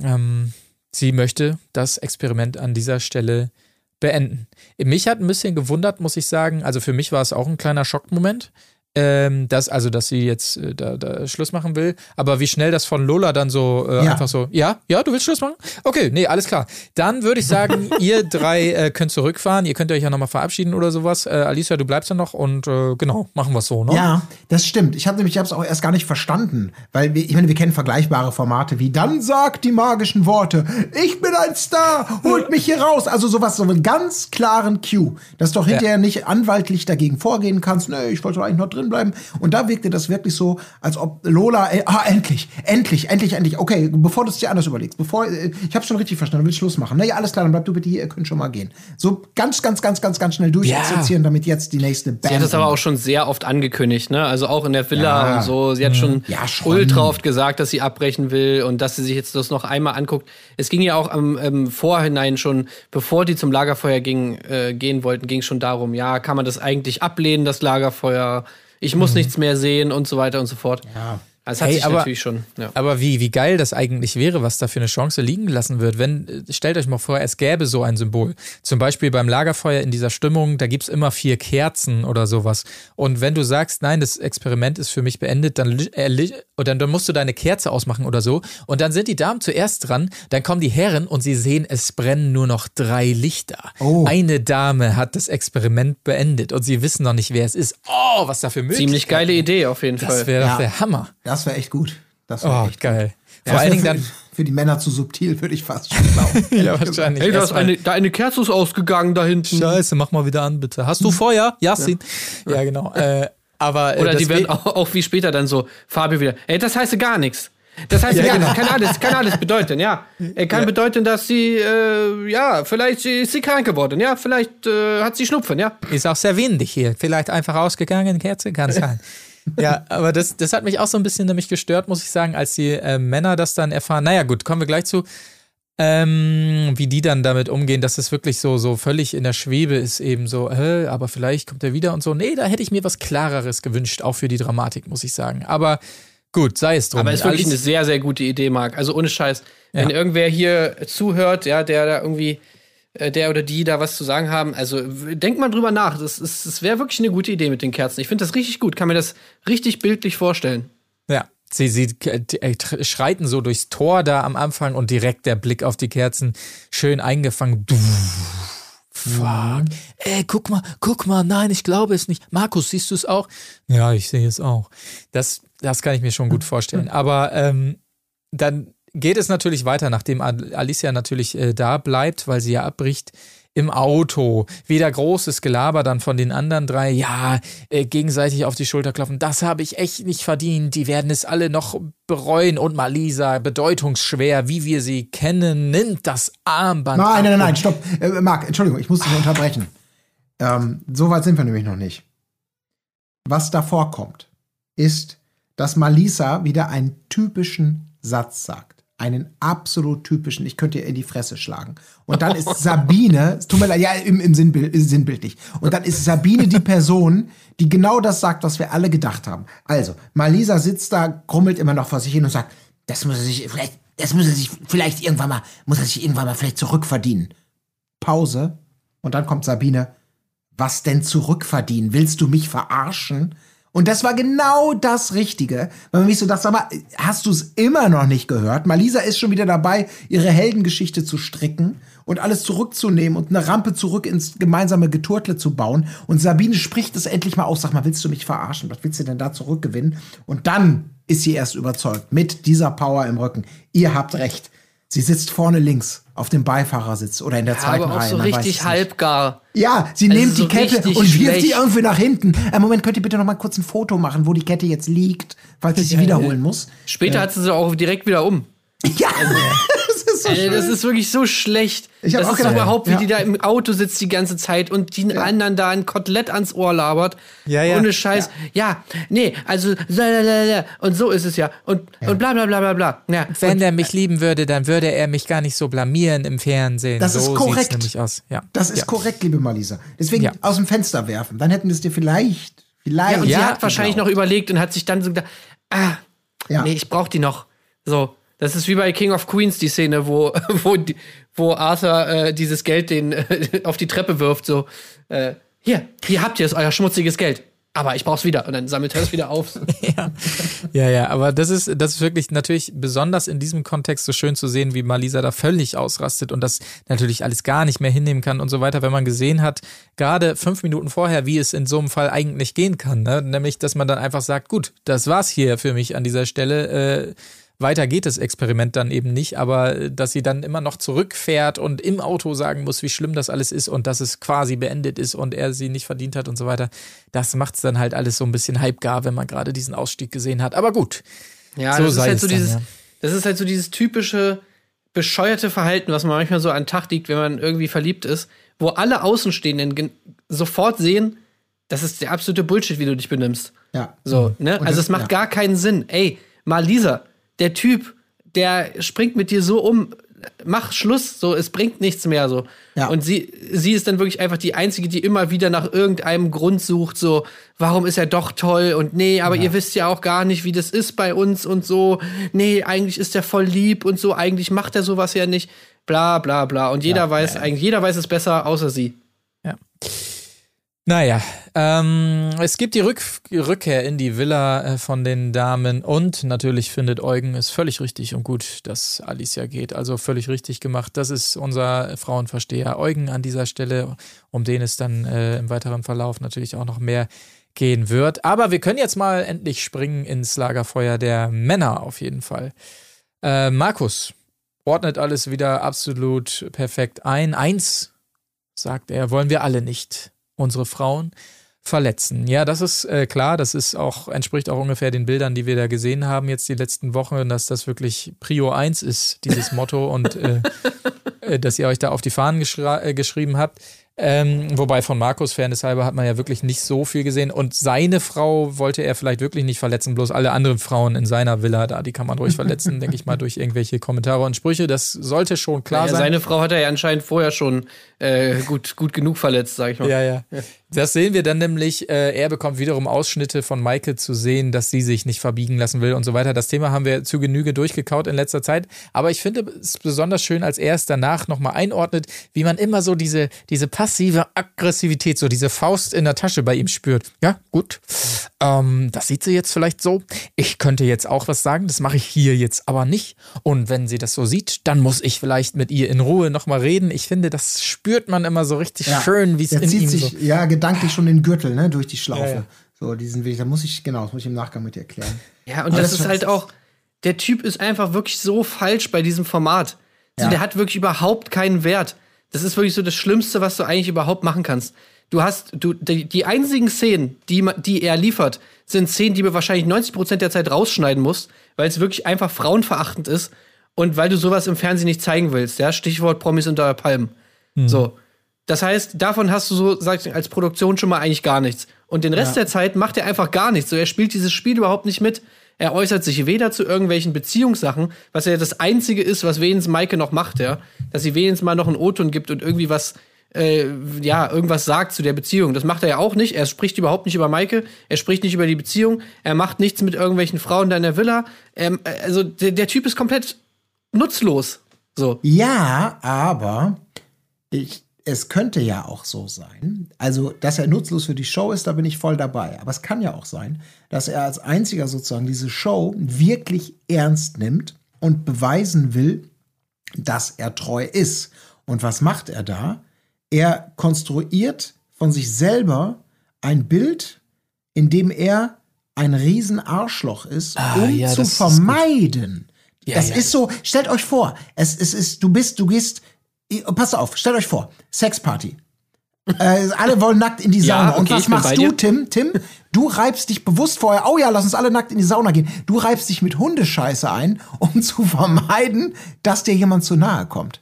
Ähm, sie möchte das Experiment an dieser Stelle beenden. Mich hat ein bisschen gewundert, muss ich sagen. Also für mich war es auch ein kleiner Schockmoment. Ähm, dass, also, dass sie jetzt äh, da, da Schluss machen will. Aber wie schnell das von Lola dann so äh, Ja. einfach so, ja, ja, du willst Schluss machen? Okay, nee, alles klar. Dann würde ich sagen, ihr drei äh, könnt zurückfahren. Ihr könnt euch ja nochmal verabschieden oder sowas. Äh, Alicia, du bleibst dann noch und äh, genau, machen wir es so, ne? Ja, das stimmt. Ich habe nämlich, ich habe es auch erst gar nicht verstanden, weil wir, ich meine, wir kennen vergleichbare Formate wie dann sagt die magischen Worte, ich bin ein Star, holt mich hier raus. Also sowas, so einen ganz klaren Cue, dass du doch hinterher nicht anwaltlich dagegen vorgehen kannst. Nee, ich wollte eigentlich noch drin bleiben. Und da wirkte das wirklich so, als ob Lola, äh, ah, endlich, endlich, endlich, endlich. Okay, bevor du es dir anders überlegst, bevor, äh, ich habe schon richtig verstanden, du willst Schluss machen. Naja, alles klar, dann bleib du bitte hier, ihr könnt schon mal gehen. So ganz, ganz, ganz, ganz, ganz schnell durchexerzieren, damit jetzt die nächste Band. Sie hat es aber auch schon sehr oft angekündigt, ne? Also auch in der Villa Ja. und so. Sie hat schon, Ja, schon. ultra oft gesagt, dass sie abbrechen will und dass sie sich jetzt das noch einmal anguckt. Es ging ja auch am ähm, Vorhinein schon, bevor die zum Lagerfeuer ging, äh, gehen wollten, ging schon darum, ja, kann man das eigentlich ablehnen, das Lagerfeuer? Ich muss nichts mehr sehen und so weiter und so fort. Ja. Das hat Hey, sich aber- natürlich schon. Ja. Aber wie, wie geil das eigentlich wäre, was da für eine Chance liegen gelassen wird. Wenn, stellt euch mal vor, es gäbe so ein Symbol. Zum Beispiel beim Lagerfeuer in dieser Stimmung, da gibt's immer vier Kerzen oder sowas. Und wenn du sagst, nein, das Experiment ist für mich beendet, dann, äh, oder dann musst du deine Kerze ausmachen oder so. Und dann sind die Damen zuerst dran, dann kommen die Herren und sie sehen, es brennen nur noch drei Lichter. Oh. Eine Dame hat das Experiment beendet und sie wissen noch nicht, wer es ist. Oh, was da für Möglichkeiten. Ziemlich geile Idee auf jeden Das Fall. wäre Ja. doch der Hammer. Das wäre echt gut. Das wär Oh, echt geil. Ja, Vor allen das Dingen dann. für, die Männer zu subtil, würde ich fast schon glauben. Ja, wahrscheinlich. Hey, da ist eine, da eine Kerze ist ausgegangen da hinten. Scheiße, mach mal wieder an, bitte. Hast du Feuer? Yasin. Ja, genau. Äh, aber äh, Oder die das werden we- auch, auch wie später dann so, Fabio wieder, ey, das heißt gar nichts. Das heißt, Ja, ja, genau. das kann alles, kann alles bedeuten, ja. Er kann bedeuten, dass sie, äh, ja, vielleicht ist sie krank geworden, ja, vielleicht äh, hat sie Schnupfen, ja. ist auch sehr windig hier. Vielleicht einfach ausgegangen, Kerze, kann sein. ja, aber das, das hat mich auch so ein bisschen nämlich gestört, muss ich sagen, als die äh, Männer das dann erfahren. Naja, gut, kommen wir gleich zu. Ähm, wie die dann damit umgehen, dass es wirklich so, so völlig in der Schwebe ist, eben so, äh, aber vielleicht kommt er wieder und so. Nee, da hätte ich mir was Klareres gewünscht, auch für die Dramatik, muss ich sagen. Aber gut, sei es drum. Aber ist wirklich eine sehr, sehr gute Idee, Marc. Also ohne Scheiß. Wenn Ja. irgendwer hier zuhört, ja, der da irgendwie, der oder die da was zu sagen haben, also denkt mal drüber nach. Das, ist- das wäre wirklich eine gute Idee mit den Kerzen. Ich finde das richtig gut, kann mir das richtig bildlich vorstellen. Ja, sie, sie äh, tr- schreiten so durchs Tor da am Anfang und direkt der Blick auf die Kerzen schön eingefangen. Du, fuck. Ey, guck mal, guck mal, nein, ich glaube es nicht. Markus, siehst du es auch? Ja, ich sehe es auch. Das, das kann ich mir schon gut vorstellen. Aber ähm, dann geht es natürlich weiter, nachdem Al- Alicia natürlich äh, da bleibt, weil sie ja abbricht. Im Auto. Wieder großes Gelaber dann von den anderen drei. Ja, äh, gegenseitig auf die Schulter klopfen. Das habe ich echt nicht verdient. Die werden es alle noch bereuen. Und Malisa, bedeutungsschwer, wie wir sie kennen, nimmt das Armband. Nein, nein, nein, nein, stopp. Äh, Marc, Entschuldigung, ich muss dich unterbrechen. Ähm, so weit sind wir nämlich noch nicht. Was da vorkommt, ist, dass Malisa wieder einen typischen Satz sagt. Einen absolut typischen, ich könnte ihr in die Fresse schlagen. Und dann ist Sabine, es tut mir leid, ja, im, im Sinnbild, sinnbildlich. Und dann ist Sabine die Person, die genau das sagt, was wir alle gedacht haben. Also, Malisa sitzt da, grummelt immer noch vor sich hin und sagt, Das muss er sich vielleicht, das muss er sich vielleicht irgendwann mal, muss er sich irgendwann mal vielleicht zurückverdienen. Pause. Und dann kommt Sabine. Was denn zurückverdienen? Willst du mich verarschen? Und das war genau das Richtige. Weil man mich so dachte, sag hast du es immer noch nicht gehört? Malisa ist schon wieder dabei, ihre Heldengeschichte zu stricken und alles zurückzunehmen und eine Rampe zurück ins gemeinsame Geturtle zu bauen. Und Sabine spricht es endlich mal aus. Sag mal, willst du mich verarschen? Was willst du denn da zurückgewinnen? Und dann ist sie erst überzeugt mit dieser Power im Rücken. Ihr habt recht. Sie sitzt vorne links auf dem Beifahrersitz oder in der zweiten aber auch Reihe. so richtig halbgar. Ja, sie Also nimmt so die Kette und wirft sie irgendwie nach hinten. Äh, Moment, könnt ihr bitte noch mal kurz ein Foto machen, wo die Kette jetzt liegt, falls ich sie wiederholen muss? Später hat sie sie auch direkt wieder um. Ja, das ist so Ey, schön. das ist wirklich so schlecht. Ich hab das auch ist gedacht, überhaupt, wie ja. die da im Auto sitzt die ganze Zeit und die anderen da ein Kotelett ans Ohr labert. Ja, ja. Ohne Scheiß. Ja, nee, also und so ist es ja. Und, und bla bla bla bla bla. Ja. Wenn er mich lieben würde, dann würde er mich gar nicht so blamieren im Fernsehen. Das ist so korrekt. Sieht's nämlich aus. Ja. Das ist ja. korrekt, liebe Malisa. Deswegen Ja. aus dem Fenster werfen. Dann hätten wir es dir vielleicht, vielleicht. Ja, und sie Ja, hat wahrscheinlich noch überlegt und hat sich dann so gedacht, ah, Ja. nee, ich brauch die noch. So, das ist wie bei King of Queens die Szene, wo, wo, wo Arthur äh, dieses Geld den äh, auf die Treppe wirft, so, äh, hier, hier habt ihr es, euer schmutziges Geld. Aber ich brauch's wieder. Und dann sammelt er es wieder auf. ja. ja, ja, aber das ist, das ist wirklich natürlich besonders in diesem Kontext so schön zu sehen, wie Malisa da völlig ausrastet und das natürlich alles gar nicht mehr hinnehmen kann und so weiter, wenn man gesehen hat, gerade fünf Minuten vorher, wie es in so einem Fall eigentlich gehen kann. Ne? Nämlich, dass man dann einfach sagt, gut, das war's hier für mich an dieser Stelle. Äh, weiter geht das Experiment dann eben nicht, aber äh, dass sie dann immer noch zurückfährt und im Auto sagen muss, wie schlimm das alles ist und dass es quasi beendet ist und er sie nicht verdient hat und so weiter, das macht's dann halt alles so ein bisschen halbgar, wenn man gerade diesen Ausstieg gesehen hat. Aber gut. Ja, So das ist halt es so dann, dieses, ja. das ist halt so dieses typische bescheuerte Verhalten, was man manchmal so an den Tag liegt, wenn man irgendwie verliebt ist, wo alle Außenstehenden sofort sehen, das ist der absolute Bullshit, wie du dich benimmst. Ja. So, ne? Und Also das- es macht ja. gar keinen Sinn. Ey, mal Lisa, der Typ, der springt mit dir so um, mach Schluss, so, es bringt nichts mehr, so. Ja. Und sie, sie ist dann wirklich einfach die Einzige, die immer wieder nach irgendeinem Grund sucht, so, warum ist er doch toll und nee, aber ihr wisst ja auch gar nicht, wie das ist bei uns und so, nee, eigentlich ist er voll lieb und so, eigentlich macht er sowas ja nicht, bla, bla, bla. Und jeder weiß, eigentlich, jeder weiß es besser, außer sie. Naja, ähm, es gibt die Rück Rückkehr in die Villa äh, von den Damen und natürlich findet Eugen es völlig richtig und gut, dass Alicia geht. Also völlig richtig gemacht. Das ist unser Frauenversteher Eugen an dieser Stelle, um den es dann äh, im weiteren Verlauf natürlich auch noch mehr gehen wird. Aber wir können jetzt mal endlich springen ins Lagerfeuer der Männer auf jeden Fall. Äh, Markus ordnet alles wieder absolut perfekt ein. Eins, sagt er, wollen wir alle nicht unsere Frauen verletzen. Ja, das ist äh, klar, das ist auch, entspricht auch ungefähr den Bildern, die wir da gesehen haben jetzt die letzten Wochen, dass das wirklich Prio 1 ist, dieses Motto, und äh, äh, dass ihr euch da auf die Fahnen äh, geschrieben habt. Ähm, wobei von Markus Fairness halber hat man ja wirklich nicht so viel gesehen. Und seine Frau wollte er vielleicht wirklich nicht verletzen, bloß alle anderen Frauen in seiner Villa da, die kann man ruhig verletzen, denke ich mal, durch irgendwelche Kommentare und Sprüche. Das sollte schon klar Ja, sein. seine Frau hat er ja anscheinend vorher schon äh, gut, gut genug verletzt, sag ich mal. Ja, ja. Das sehen wir dann nämlich. Äh, er bekommt wiederum Ausschnitte von Maike zu sehen, dass sie sich nicht verbiegen lassen will und so weiter. Das Thema haben wir zu Genüge durchgekaut in letzter Zeit. Aber ich finde es besonders schön, als er es danach nochmal einordnet, wie man immer so diese, diese passive Aggressivität, so diese Faust in der Tasche bei ihm spürt. Ja, gut. Ähm, das sieht sie jetzt vielleicht so. Ich könnte jetzt auch was sagen, das mache ich hier jetzt aber nicht. Und wenn sie das so sieht, dann muss ich vielleicht mit ihr in Ruhe nochmal reden. Ich finde, das spürt man immer so richtig Ja. schön, wie es Der in zieht ihm sich, so. ja, gedanklich schon den Gürtel, ne, durch die Schlaufe. Ja, ja. So, diesen Weg, da muss ich, genau, das muss ich im Nachgang mit dir erklären. Ja, und das das ist halt auch, der Typ ist einfach wirklich so falsch bei diesem Format. Also Ja. Der hat wirklich überhaupt keinen Wert. Das ist wirklich so das Schlimmste, was du eigentlich überhaupt machen kannst. Du hast, du, die, die einzigen Szenen, die, die er liefert, sind Szenen, die du wahrscheinlich 90% der Zeit rausschneiden musst, weil es wirklich einfach frauenverachtend ist und weil du sowas im Fernsehen nicht zeigen willst. Ja, Stichwort Promis unter Palmen. So. Das heißt, davon hast du so, sag ich, als Produktion schon mal eigentlich gar nichts. Und den Rest der Zeit macht er einfach gar nichts. So, er spielt dieses Spiel überhaupt nicht mit. Er äußert sich weder zu irgendwelchen Beziehungssachen, was ja das Einzige ist, was wenigstens Maike noch macht, ja. Dass sie wenigstens mal noch einen O-Ton gibt und irgendwie was, äh, ja, irgendwas sagt zu der Beziehung. Das macht er ja auch nicht. Er spricht überhaupt nicht über Maike. Er spricht nicht über die Beziehung. Er macht nichts mit irgendwelchen Frauen da in der Villa. Ähm, also, der, der Typ ist komplett nutzlos. So. Ja, aber ich, es könnte ja auch so sein, also dass er nutzlos für die Show ist, da bin ich voll dabei. Aber es kann ja auch sein, dass er als einziger sozusagen diese Show wirklich ernst nimmt und beweisen will, dass er treu ist. Und was macht er da? Er konstruiert von sich selber ein Bild, in dem er ein riesen Arschloch ist, um Ah, ja, zu das ist vermeiden. Ja, das ja. ist so, stellt euch vor, es, es ist, du bist, du gehst, pass auf, stellt euch vor, Sexparty. Äh, alle wollen nackt in die Ja, Sauna. okay, Und was machst du. Tim? Tim, du reibst dich bewusst vorher, oh ja, lass uns alle nackt in die Sauna gehen. Du reibst dich mit Hundescheiße ein, um zu vermeiden, dass dir jemand zu nahe kommt.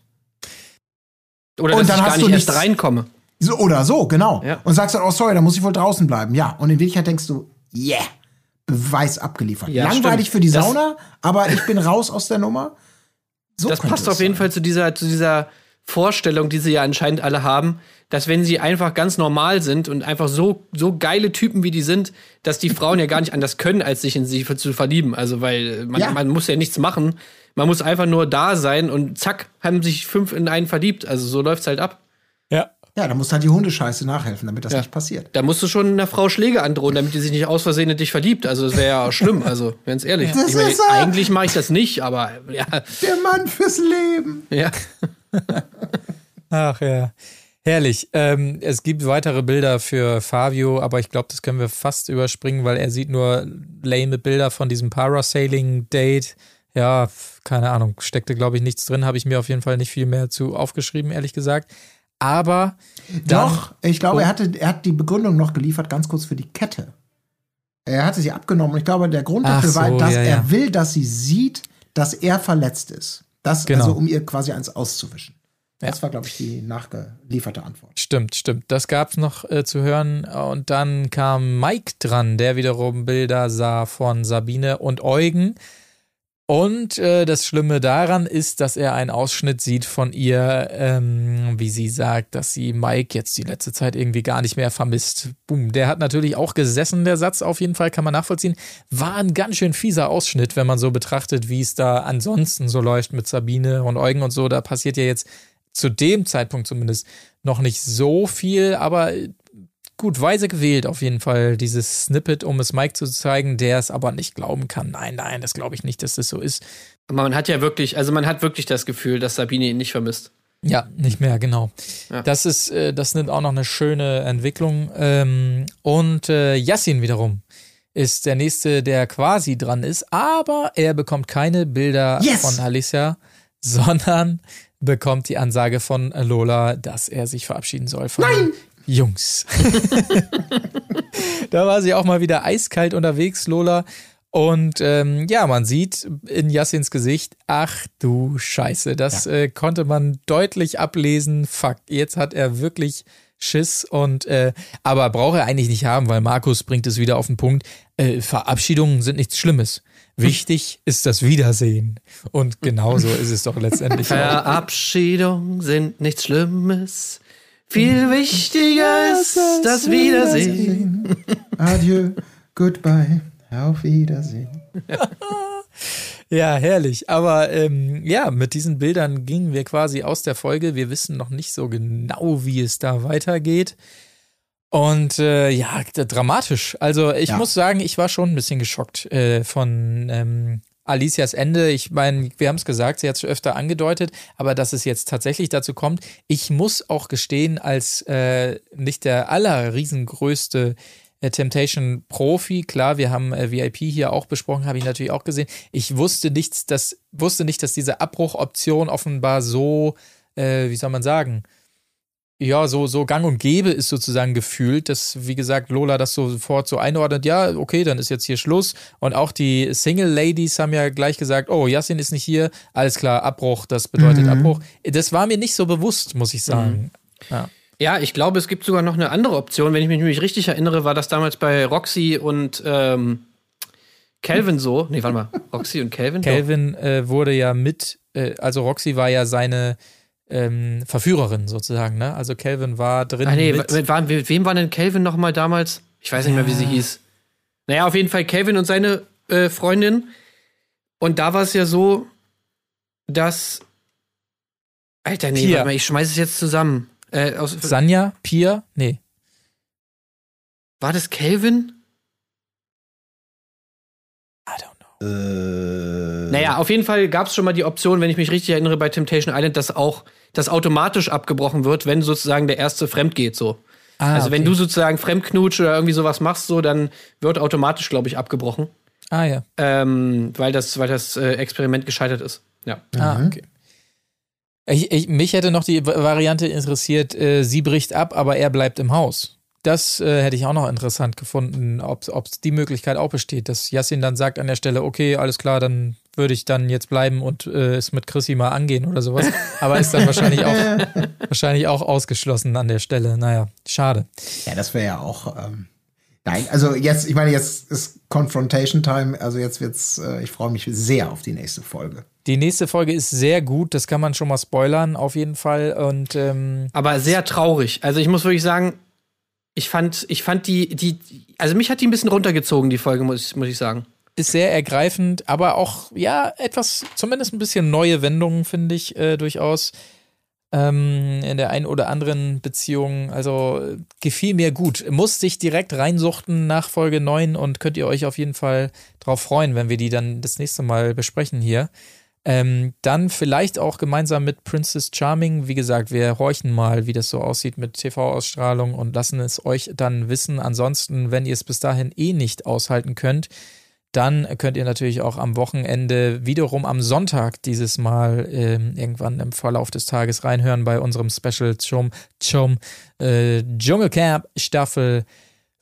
Oder Und dass dann ich hast gar du nicht erst reinkomme. So, oder so, genau. Ja. Und sagst dann, oh sorry, da muss ich wohl draußen bleiben. Ja, und in Wirklichkeit denkst du, yeah, Beweis abgeliefert. Ja, Langweilig stimmt. für die Das- Sauna, aber ich bin raus aus der Nummer. So das passt auf jeden sein. Fall zu dieser, zu dieser Vorstellung, die sie ja anscheinend alle haben, dass wenn sie einfach ganz normal sind und einfach so, so geile Typen wie die sind, dass die Frauen ja gar nicht anders können, als sich in sie zu verlieben. Also, weil man, Ja. man muss ja nichts machen. Man muss einfach nur da sein und zack, haben sich fünf in einen verliebt. Also so läuft's halt ab. Ja. Ja, da muss halt die Hundescheiße nachhelfen, damit das Ja. nicht passiert. Da musst du schon einer Frau Schläge androhen, damit die sich nicht aus Versehen in dich verliebt. Also das wäre ja schlimm, also ganz ehrlich. Das ich er. eigentlich mache ich das nicht, aber ja, Der Mann fürs Leben. ja. Ach ja. Herrlich. Ähm, es gibt weitere Bilder für Fabio, aber ich glaube, das können wir fast überspringen, weil er sieht nur lame Bilder von diesem Parasailing-Date. Ja, keine Ahnung, steckte, glaube ich, nichts drin, habe ich mir auf jeden Fall nicht viel mehr zu aufgeschrieben, ehrlich gesagt. Aber dann, Doch, ich glaube, Oh. er, hatte, er hat die Begründung noch geliefert, ganz kurz für die Kette. Er hatte sie abgenommen und ich glaube, der Grund dafür war, so, dass ja, er ja. will, dass sie sieht, dass er verletzt ist. Das, Genau. also um ihr quasi eins auszuwischen. Ja. Das war, glaube ich, die nachgelieferte Antwort. Stimmt, stimmt. Das gab's noch äh, zu hören. Und dann kam Mike dran, der wiederum Bilder sah von Sabine und Eugen. Und äh, das Schlimme daran ist, dass er einen Ausschnitt sieht von ihr, ähm, wie sie sagt, dass sie Mike jetzt die letzte Zeit irgendwie gar nicht mehr vermisst. Boom, der hat natürlich auch gesessen, der Satz auf jeden Fall, kann man nachvollziehen. War ein ganz schön fieser Ausschnitt, wenn man so betrachtet, wie es da ansonsten so läuft mit Sabine und Eugen und so. Da passiert ja jetzt zu dem Zeitpunkt zumindest noch nicht so viel, aber gut, weise gewählt auf jeden Fall, dieses Snippet, um es Mike zu zeigen, der es aber nicht glauben kann. Nein, nein, das glaube ich nicht, dass das so ist. Aber man hat ja wirklich, also man hat wirklich das Gefühl, dass Sabine ihn nicht vermisst. Ja, nicht mehr, genau. Ja. Das ist, äh, das nimmt auch noch eine schöne Entwicklung. Ähm, und äh, Yassin wiederum ist der nächste, der quasi dran ist, aber er bekommt keine Bilder Yes! von Alicia, sondern bekommt die Ansage von Lola, dass er sich verabschieden soll von den Jungs. da war sie auch mal wieder eiskalt unterwegs, Lola. Und ähm, ja, man sieht in Yassins Gesicht, ach du Scheiße, das äh, konnte man deutlich ablesen. Fuck, jetzt hat er wirklich Schiss und äh, aber braucht er eigentlich nicht haben, weil Markus bringt es wieder auf den Punkt. Äh, Verabschiedungen sind nichts Schlimmes. Wichtig ist das Wiedersehen. Und genauso ist es doch letztendlich. Verabschiedungen sind nichts Schlimmes. Viel wichtiger ist das Wiedersehen. Adieu, goodbye, auf Wiedersehen. Ja, herrlich. Aber ähm, ja, mit diesen Bildern gingen wir quasi aus der Folge. Wir wissen noch nicht so genau, wie es da weitergeht. Und äh, ja, dramatisch. Also ich Ja. muss sagen, ich war schon ein bisschen geschockt äh, von ähm, Alicias Ende. Ich meine, wir haben es gesagt, sie hat es öfter angedeutet, aber dass es jetzt tatsächlich dazu kommt, ich muss auch gestehen, als äh, nicht der allerriesengrößte äh, Temptation-Profi, klar, wir haben äh, VIP hier auch besprochen, habe ich natürlich auch gesehen. Ich wusste nichts, dass, wusste nicht, dass diese Abbruchoption offenbar so, äh, wie soll man sagen, ja, so, so gang und gäbe ist sozusagen gefühlt, dass, wie gesagt, Lola das sofort so einordnet, ja, okay, dann ist jetzt hier Schluss. Und auch die Single-Ladies haben ja gleich gesagt, oh, Yassin ist nicht hier, alles klar, Abbruch, das bedeutet Abbruch. Das war mir nicht so bewusst, muss ich sagen. Ja. Ja, ich glaube, es gibt sogar noch eine andere Option. Wenn ich mich nämlich richtig erinnere, war das damals bei Roxy und ähm, Calvin so. Nee, warte mal. Roxy und Calvin? Calvin äh, wurde ja mit, äh, also Roxy war ja seine ähm, Verführerin sozusagen, ne? Also Calvin war drin. Ah, nee, mit, mit, war, mit wem war denn Calvin noch mal damals? Ich weiß nicht mehr, wie sie hieß. Naja, auf jeden Fall Calvin und seine äh, Freundin. Und da war es ja so, dass. Alter, nee, Pia. warte mal, ich schmeiß es jetzt zusammen. Äh, aus, Sanja, Pia, nee. war das Calvin? Know. Naja, auf jeden Fall gab es schon mal die Option, wenn ich mich richtig erinnere, bei Temptation Island, dass auch das automatisch abgebrochen wird, wenn sozusagen der erste fremd geht, so. Ah, also wenn okay. du sozusagen Fremdknutsch oder irgendwie sowas machst, so, dann wird automatisch, glaube ich, abgebrochen. Ah, ja. Ähm, weil das, weil das äh, Experiment gescheitert ist. Ja. Ah, okay. Ich, ich, mich hätte noch die Va- Variante interessiert, äh, sie bricht ab, aber er bleibt im Haus. Das äh, hätte ich auch noch interessant gefunden, ob ob die Möglichkeit auch besteht, dass Yassin dann sagt an der Stelle, okay, alles klar, dann würde ich dann jetzt bleiben und äh, es mit Chrissy mal angehen oder sowas. Aber ist dann wahrscheinlich auch, wahrscheinlich auch ausgeschlossen an der Stelle. Naja, schade. Ja, das wäre ja auch. Ähm, nein, also jetzt, ich meine, jetzt ist Confrontation Time. Also jetzt wird's. Äh, ich freue mich sehr auf die nächste Folge. Die nächste Folge ist sehr gut, das kann man schon mal spoilern, auf jeden Fall. Und ähm, Aber sehr traurig. Also ich muss wirklich sagen, ich fand, ich fand die, die, also mich hat die ein bisschen runtergezogen, die Folge, muss, ich- muss ich sagen. ist sehr ergreifend, aber auch, ja, etwas, zumindest ein bisschen neue Wendungen, finde ich, äh, durchaus. Ähm, in der einen oder anderen Beziehung. Also äh, gefiel mir gut. Muss sich direkt reinsuchten nach Folge 9 und könnt ihr euch auf jeden Fall drauf freuen, wenn wir die dann das nächste Mal besprechen hier. Ähm, dann vielleicht auch gemeinsam mit Princess Charming. Wie gesagt, wir horchen mal, wie das so aussieht mit TV-Ausstrahlung und lassen es euch dann wissen. Ansonsten, wenn ihr es bis dahin eh nicht aushalten könnt, dann könnt ihr natürlich auch am Wochenende wiederum am Sonntag dieses Mal ähm, irgendwann im Verlauf des Tages reinhören bei unserem Special zum, zum äh, Dschungelcamp Staffel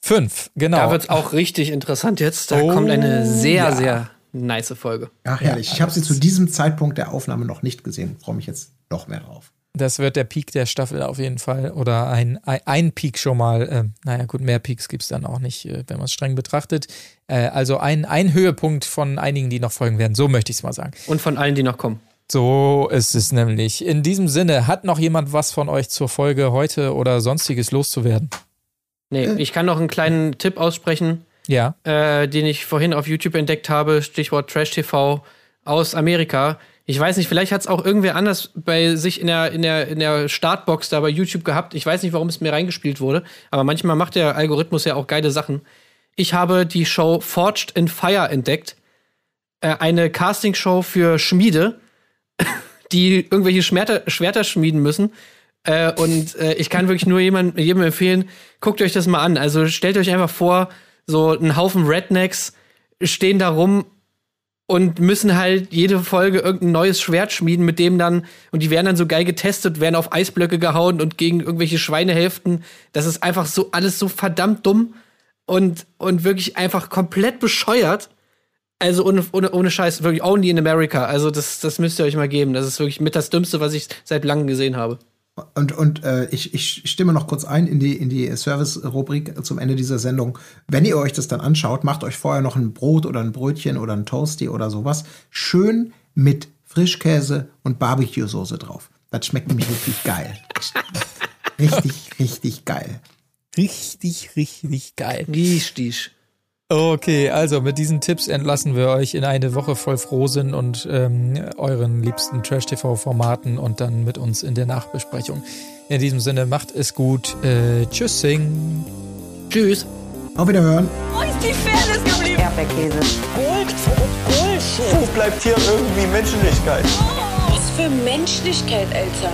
5. Genau. Da wird's auch richtig interessant jetzt. Da Oh, kommt eine sehr, ja. sehr nice Folge. Ach, herrlich. ich habe sie zu diesem Zeitpunkt der Aufnahme noch nicht gesehen. Freue mich jetzt noch mehr drauf. Das wird der Peak der Staffel auf jeden Fall. Oder ein, ein, ein Peak schon mal. Äh, naja, gut, mehr Peaks gibt es dann auch nicht, äh, wenn man es streng betrachtet. Äh, also ein, ein Höhepunkt von einigen, die noch folgen werden. So möchte ich es mal sagen. Und von allen, die noch kommen. So ist es nämlich. In diesem Sinne, hat noch jemand was von euch zur Folge heute oder sonstiges loszuwerden? Nee, ich kann noch einen kleinen Tipp aussprechen, Ja. äh, den ich vorhin auf YouTube entdeckt habe. Stichwort Trash TV aus Amerika. Ich weiß nicht, vielleicht hat es auch irgendwer anders bei sich in der, in, der, in der Startbox da bei YouTube gehabt. Ich weiß nicht, warum es mir reingespielt wurde, aber manchmal macht der Algorithmus ja auch geile Sachen. Ich habe die Show Forged in Fire entdeckt. Äh, eine Castingshow für Schmiede, die irgendwelche Schwerter, Schwerter schmieden müssen. Äh, und äh, ich kann wirklich nur jemand, jedem empfehlen, guckt euch das mal an. Also stellt euch einfach vor, so ein Haufen Rednecks stehen da rum und müssen halt jede Folge irgendein neues Schwert schmieden, mit dem dann, und die werden dann so geil getestet, werden auf Eisblöcke gehauen und gegen irgendwelche Schweinehälften. Das ist einfach so alles so verdammt dumm und, und wirklich einfach komplett bescheuert. Also ohne, ohne, ohne Scheiß, wirklich only in America. Also das, das müsst ihr euch mal geben. Das ist wirklich mit das Dümmste, was ich seit langem gesehen habe. Und, und äh, ich, ich stimme noch kurz ein in die, in die Service-Rubrik zum Ende dieser Sendung. Wenn ihr euch das dann anschaut, macht euch vorher noch ein Brot oder ein Brötchen oder ein Toasty oder sowas. Schön mit Frischkäse und Barbecue-Soße drauf. Das schmeckt nämlich richtig geil. Richtig, richtig geil. Richtig, richtig geil. Richtig. Okay, also mit diesen Tipps entlassen wir euch in eine Woche voll Frohsinn und ähm, euren liebsten Trash-TV-Formaten und dann mit uns in der Nachbesprechung. In diesem Sinne, macht es gut. Äh, tschüssing. Tschüss. Auf Wiederhören. Wo ist die Fairness geblieben? Erdbeerkäse. Gold, Bullshit. Wo bleibt hier irgendwie Menschlichkeit? Was für Menschlichkeit, Alter.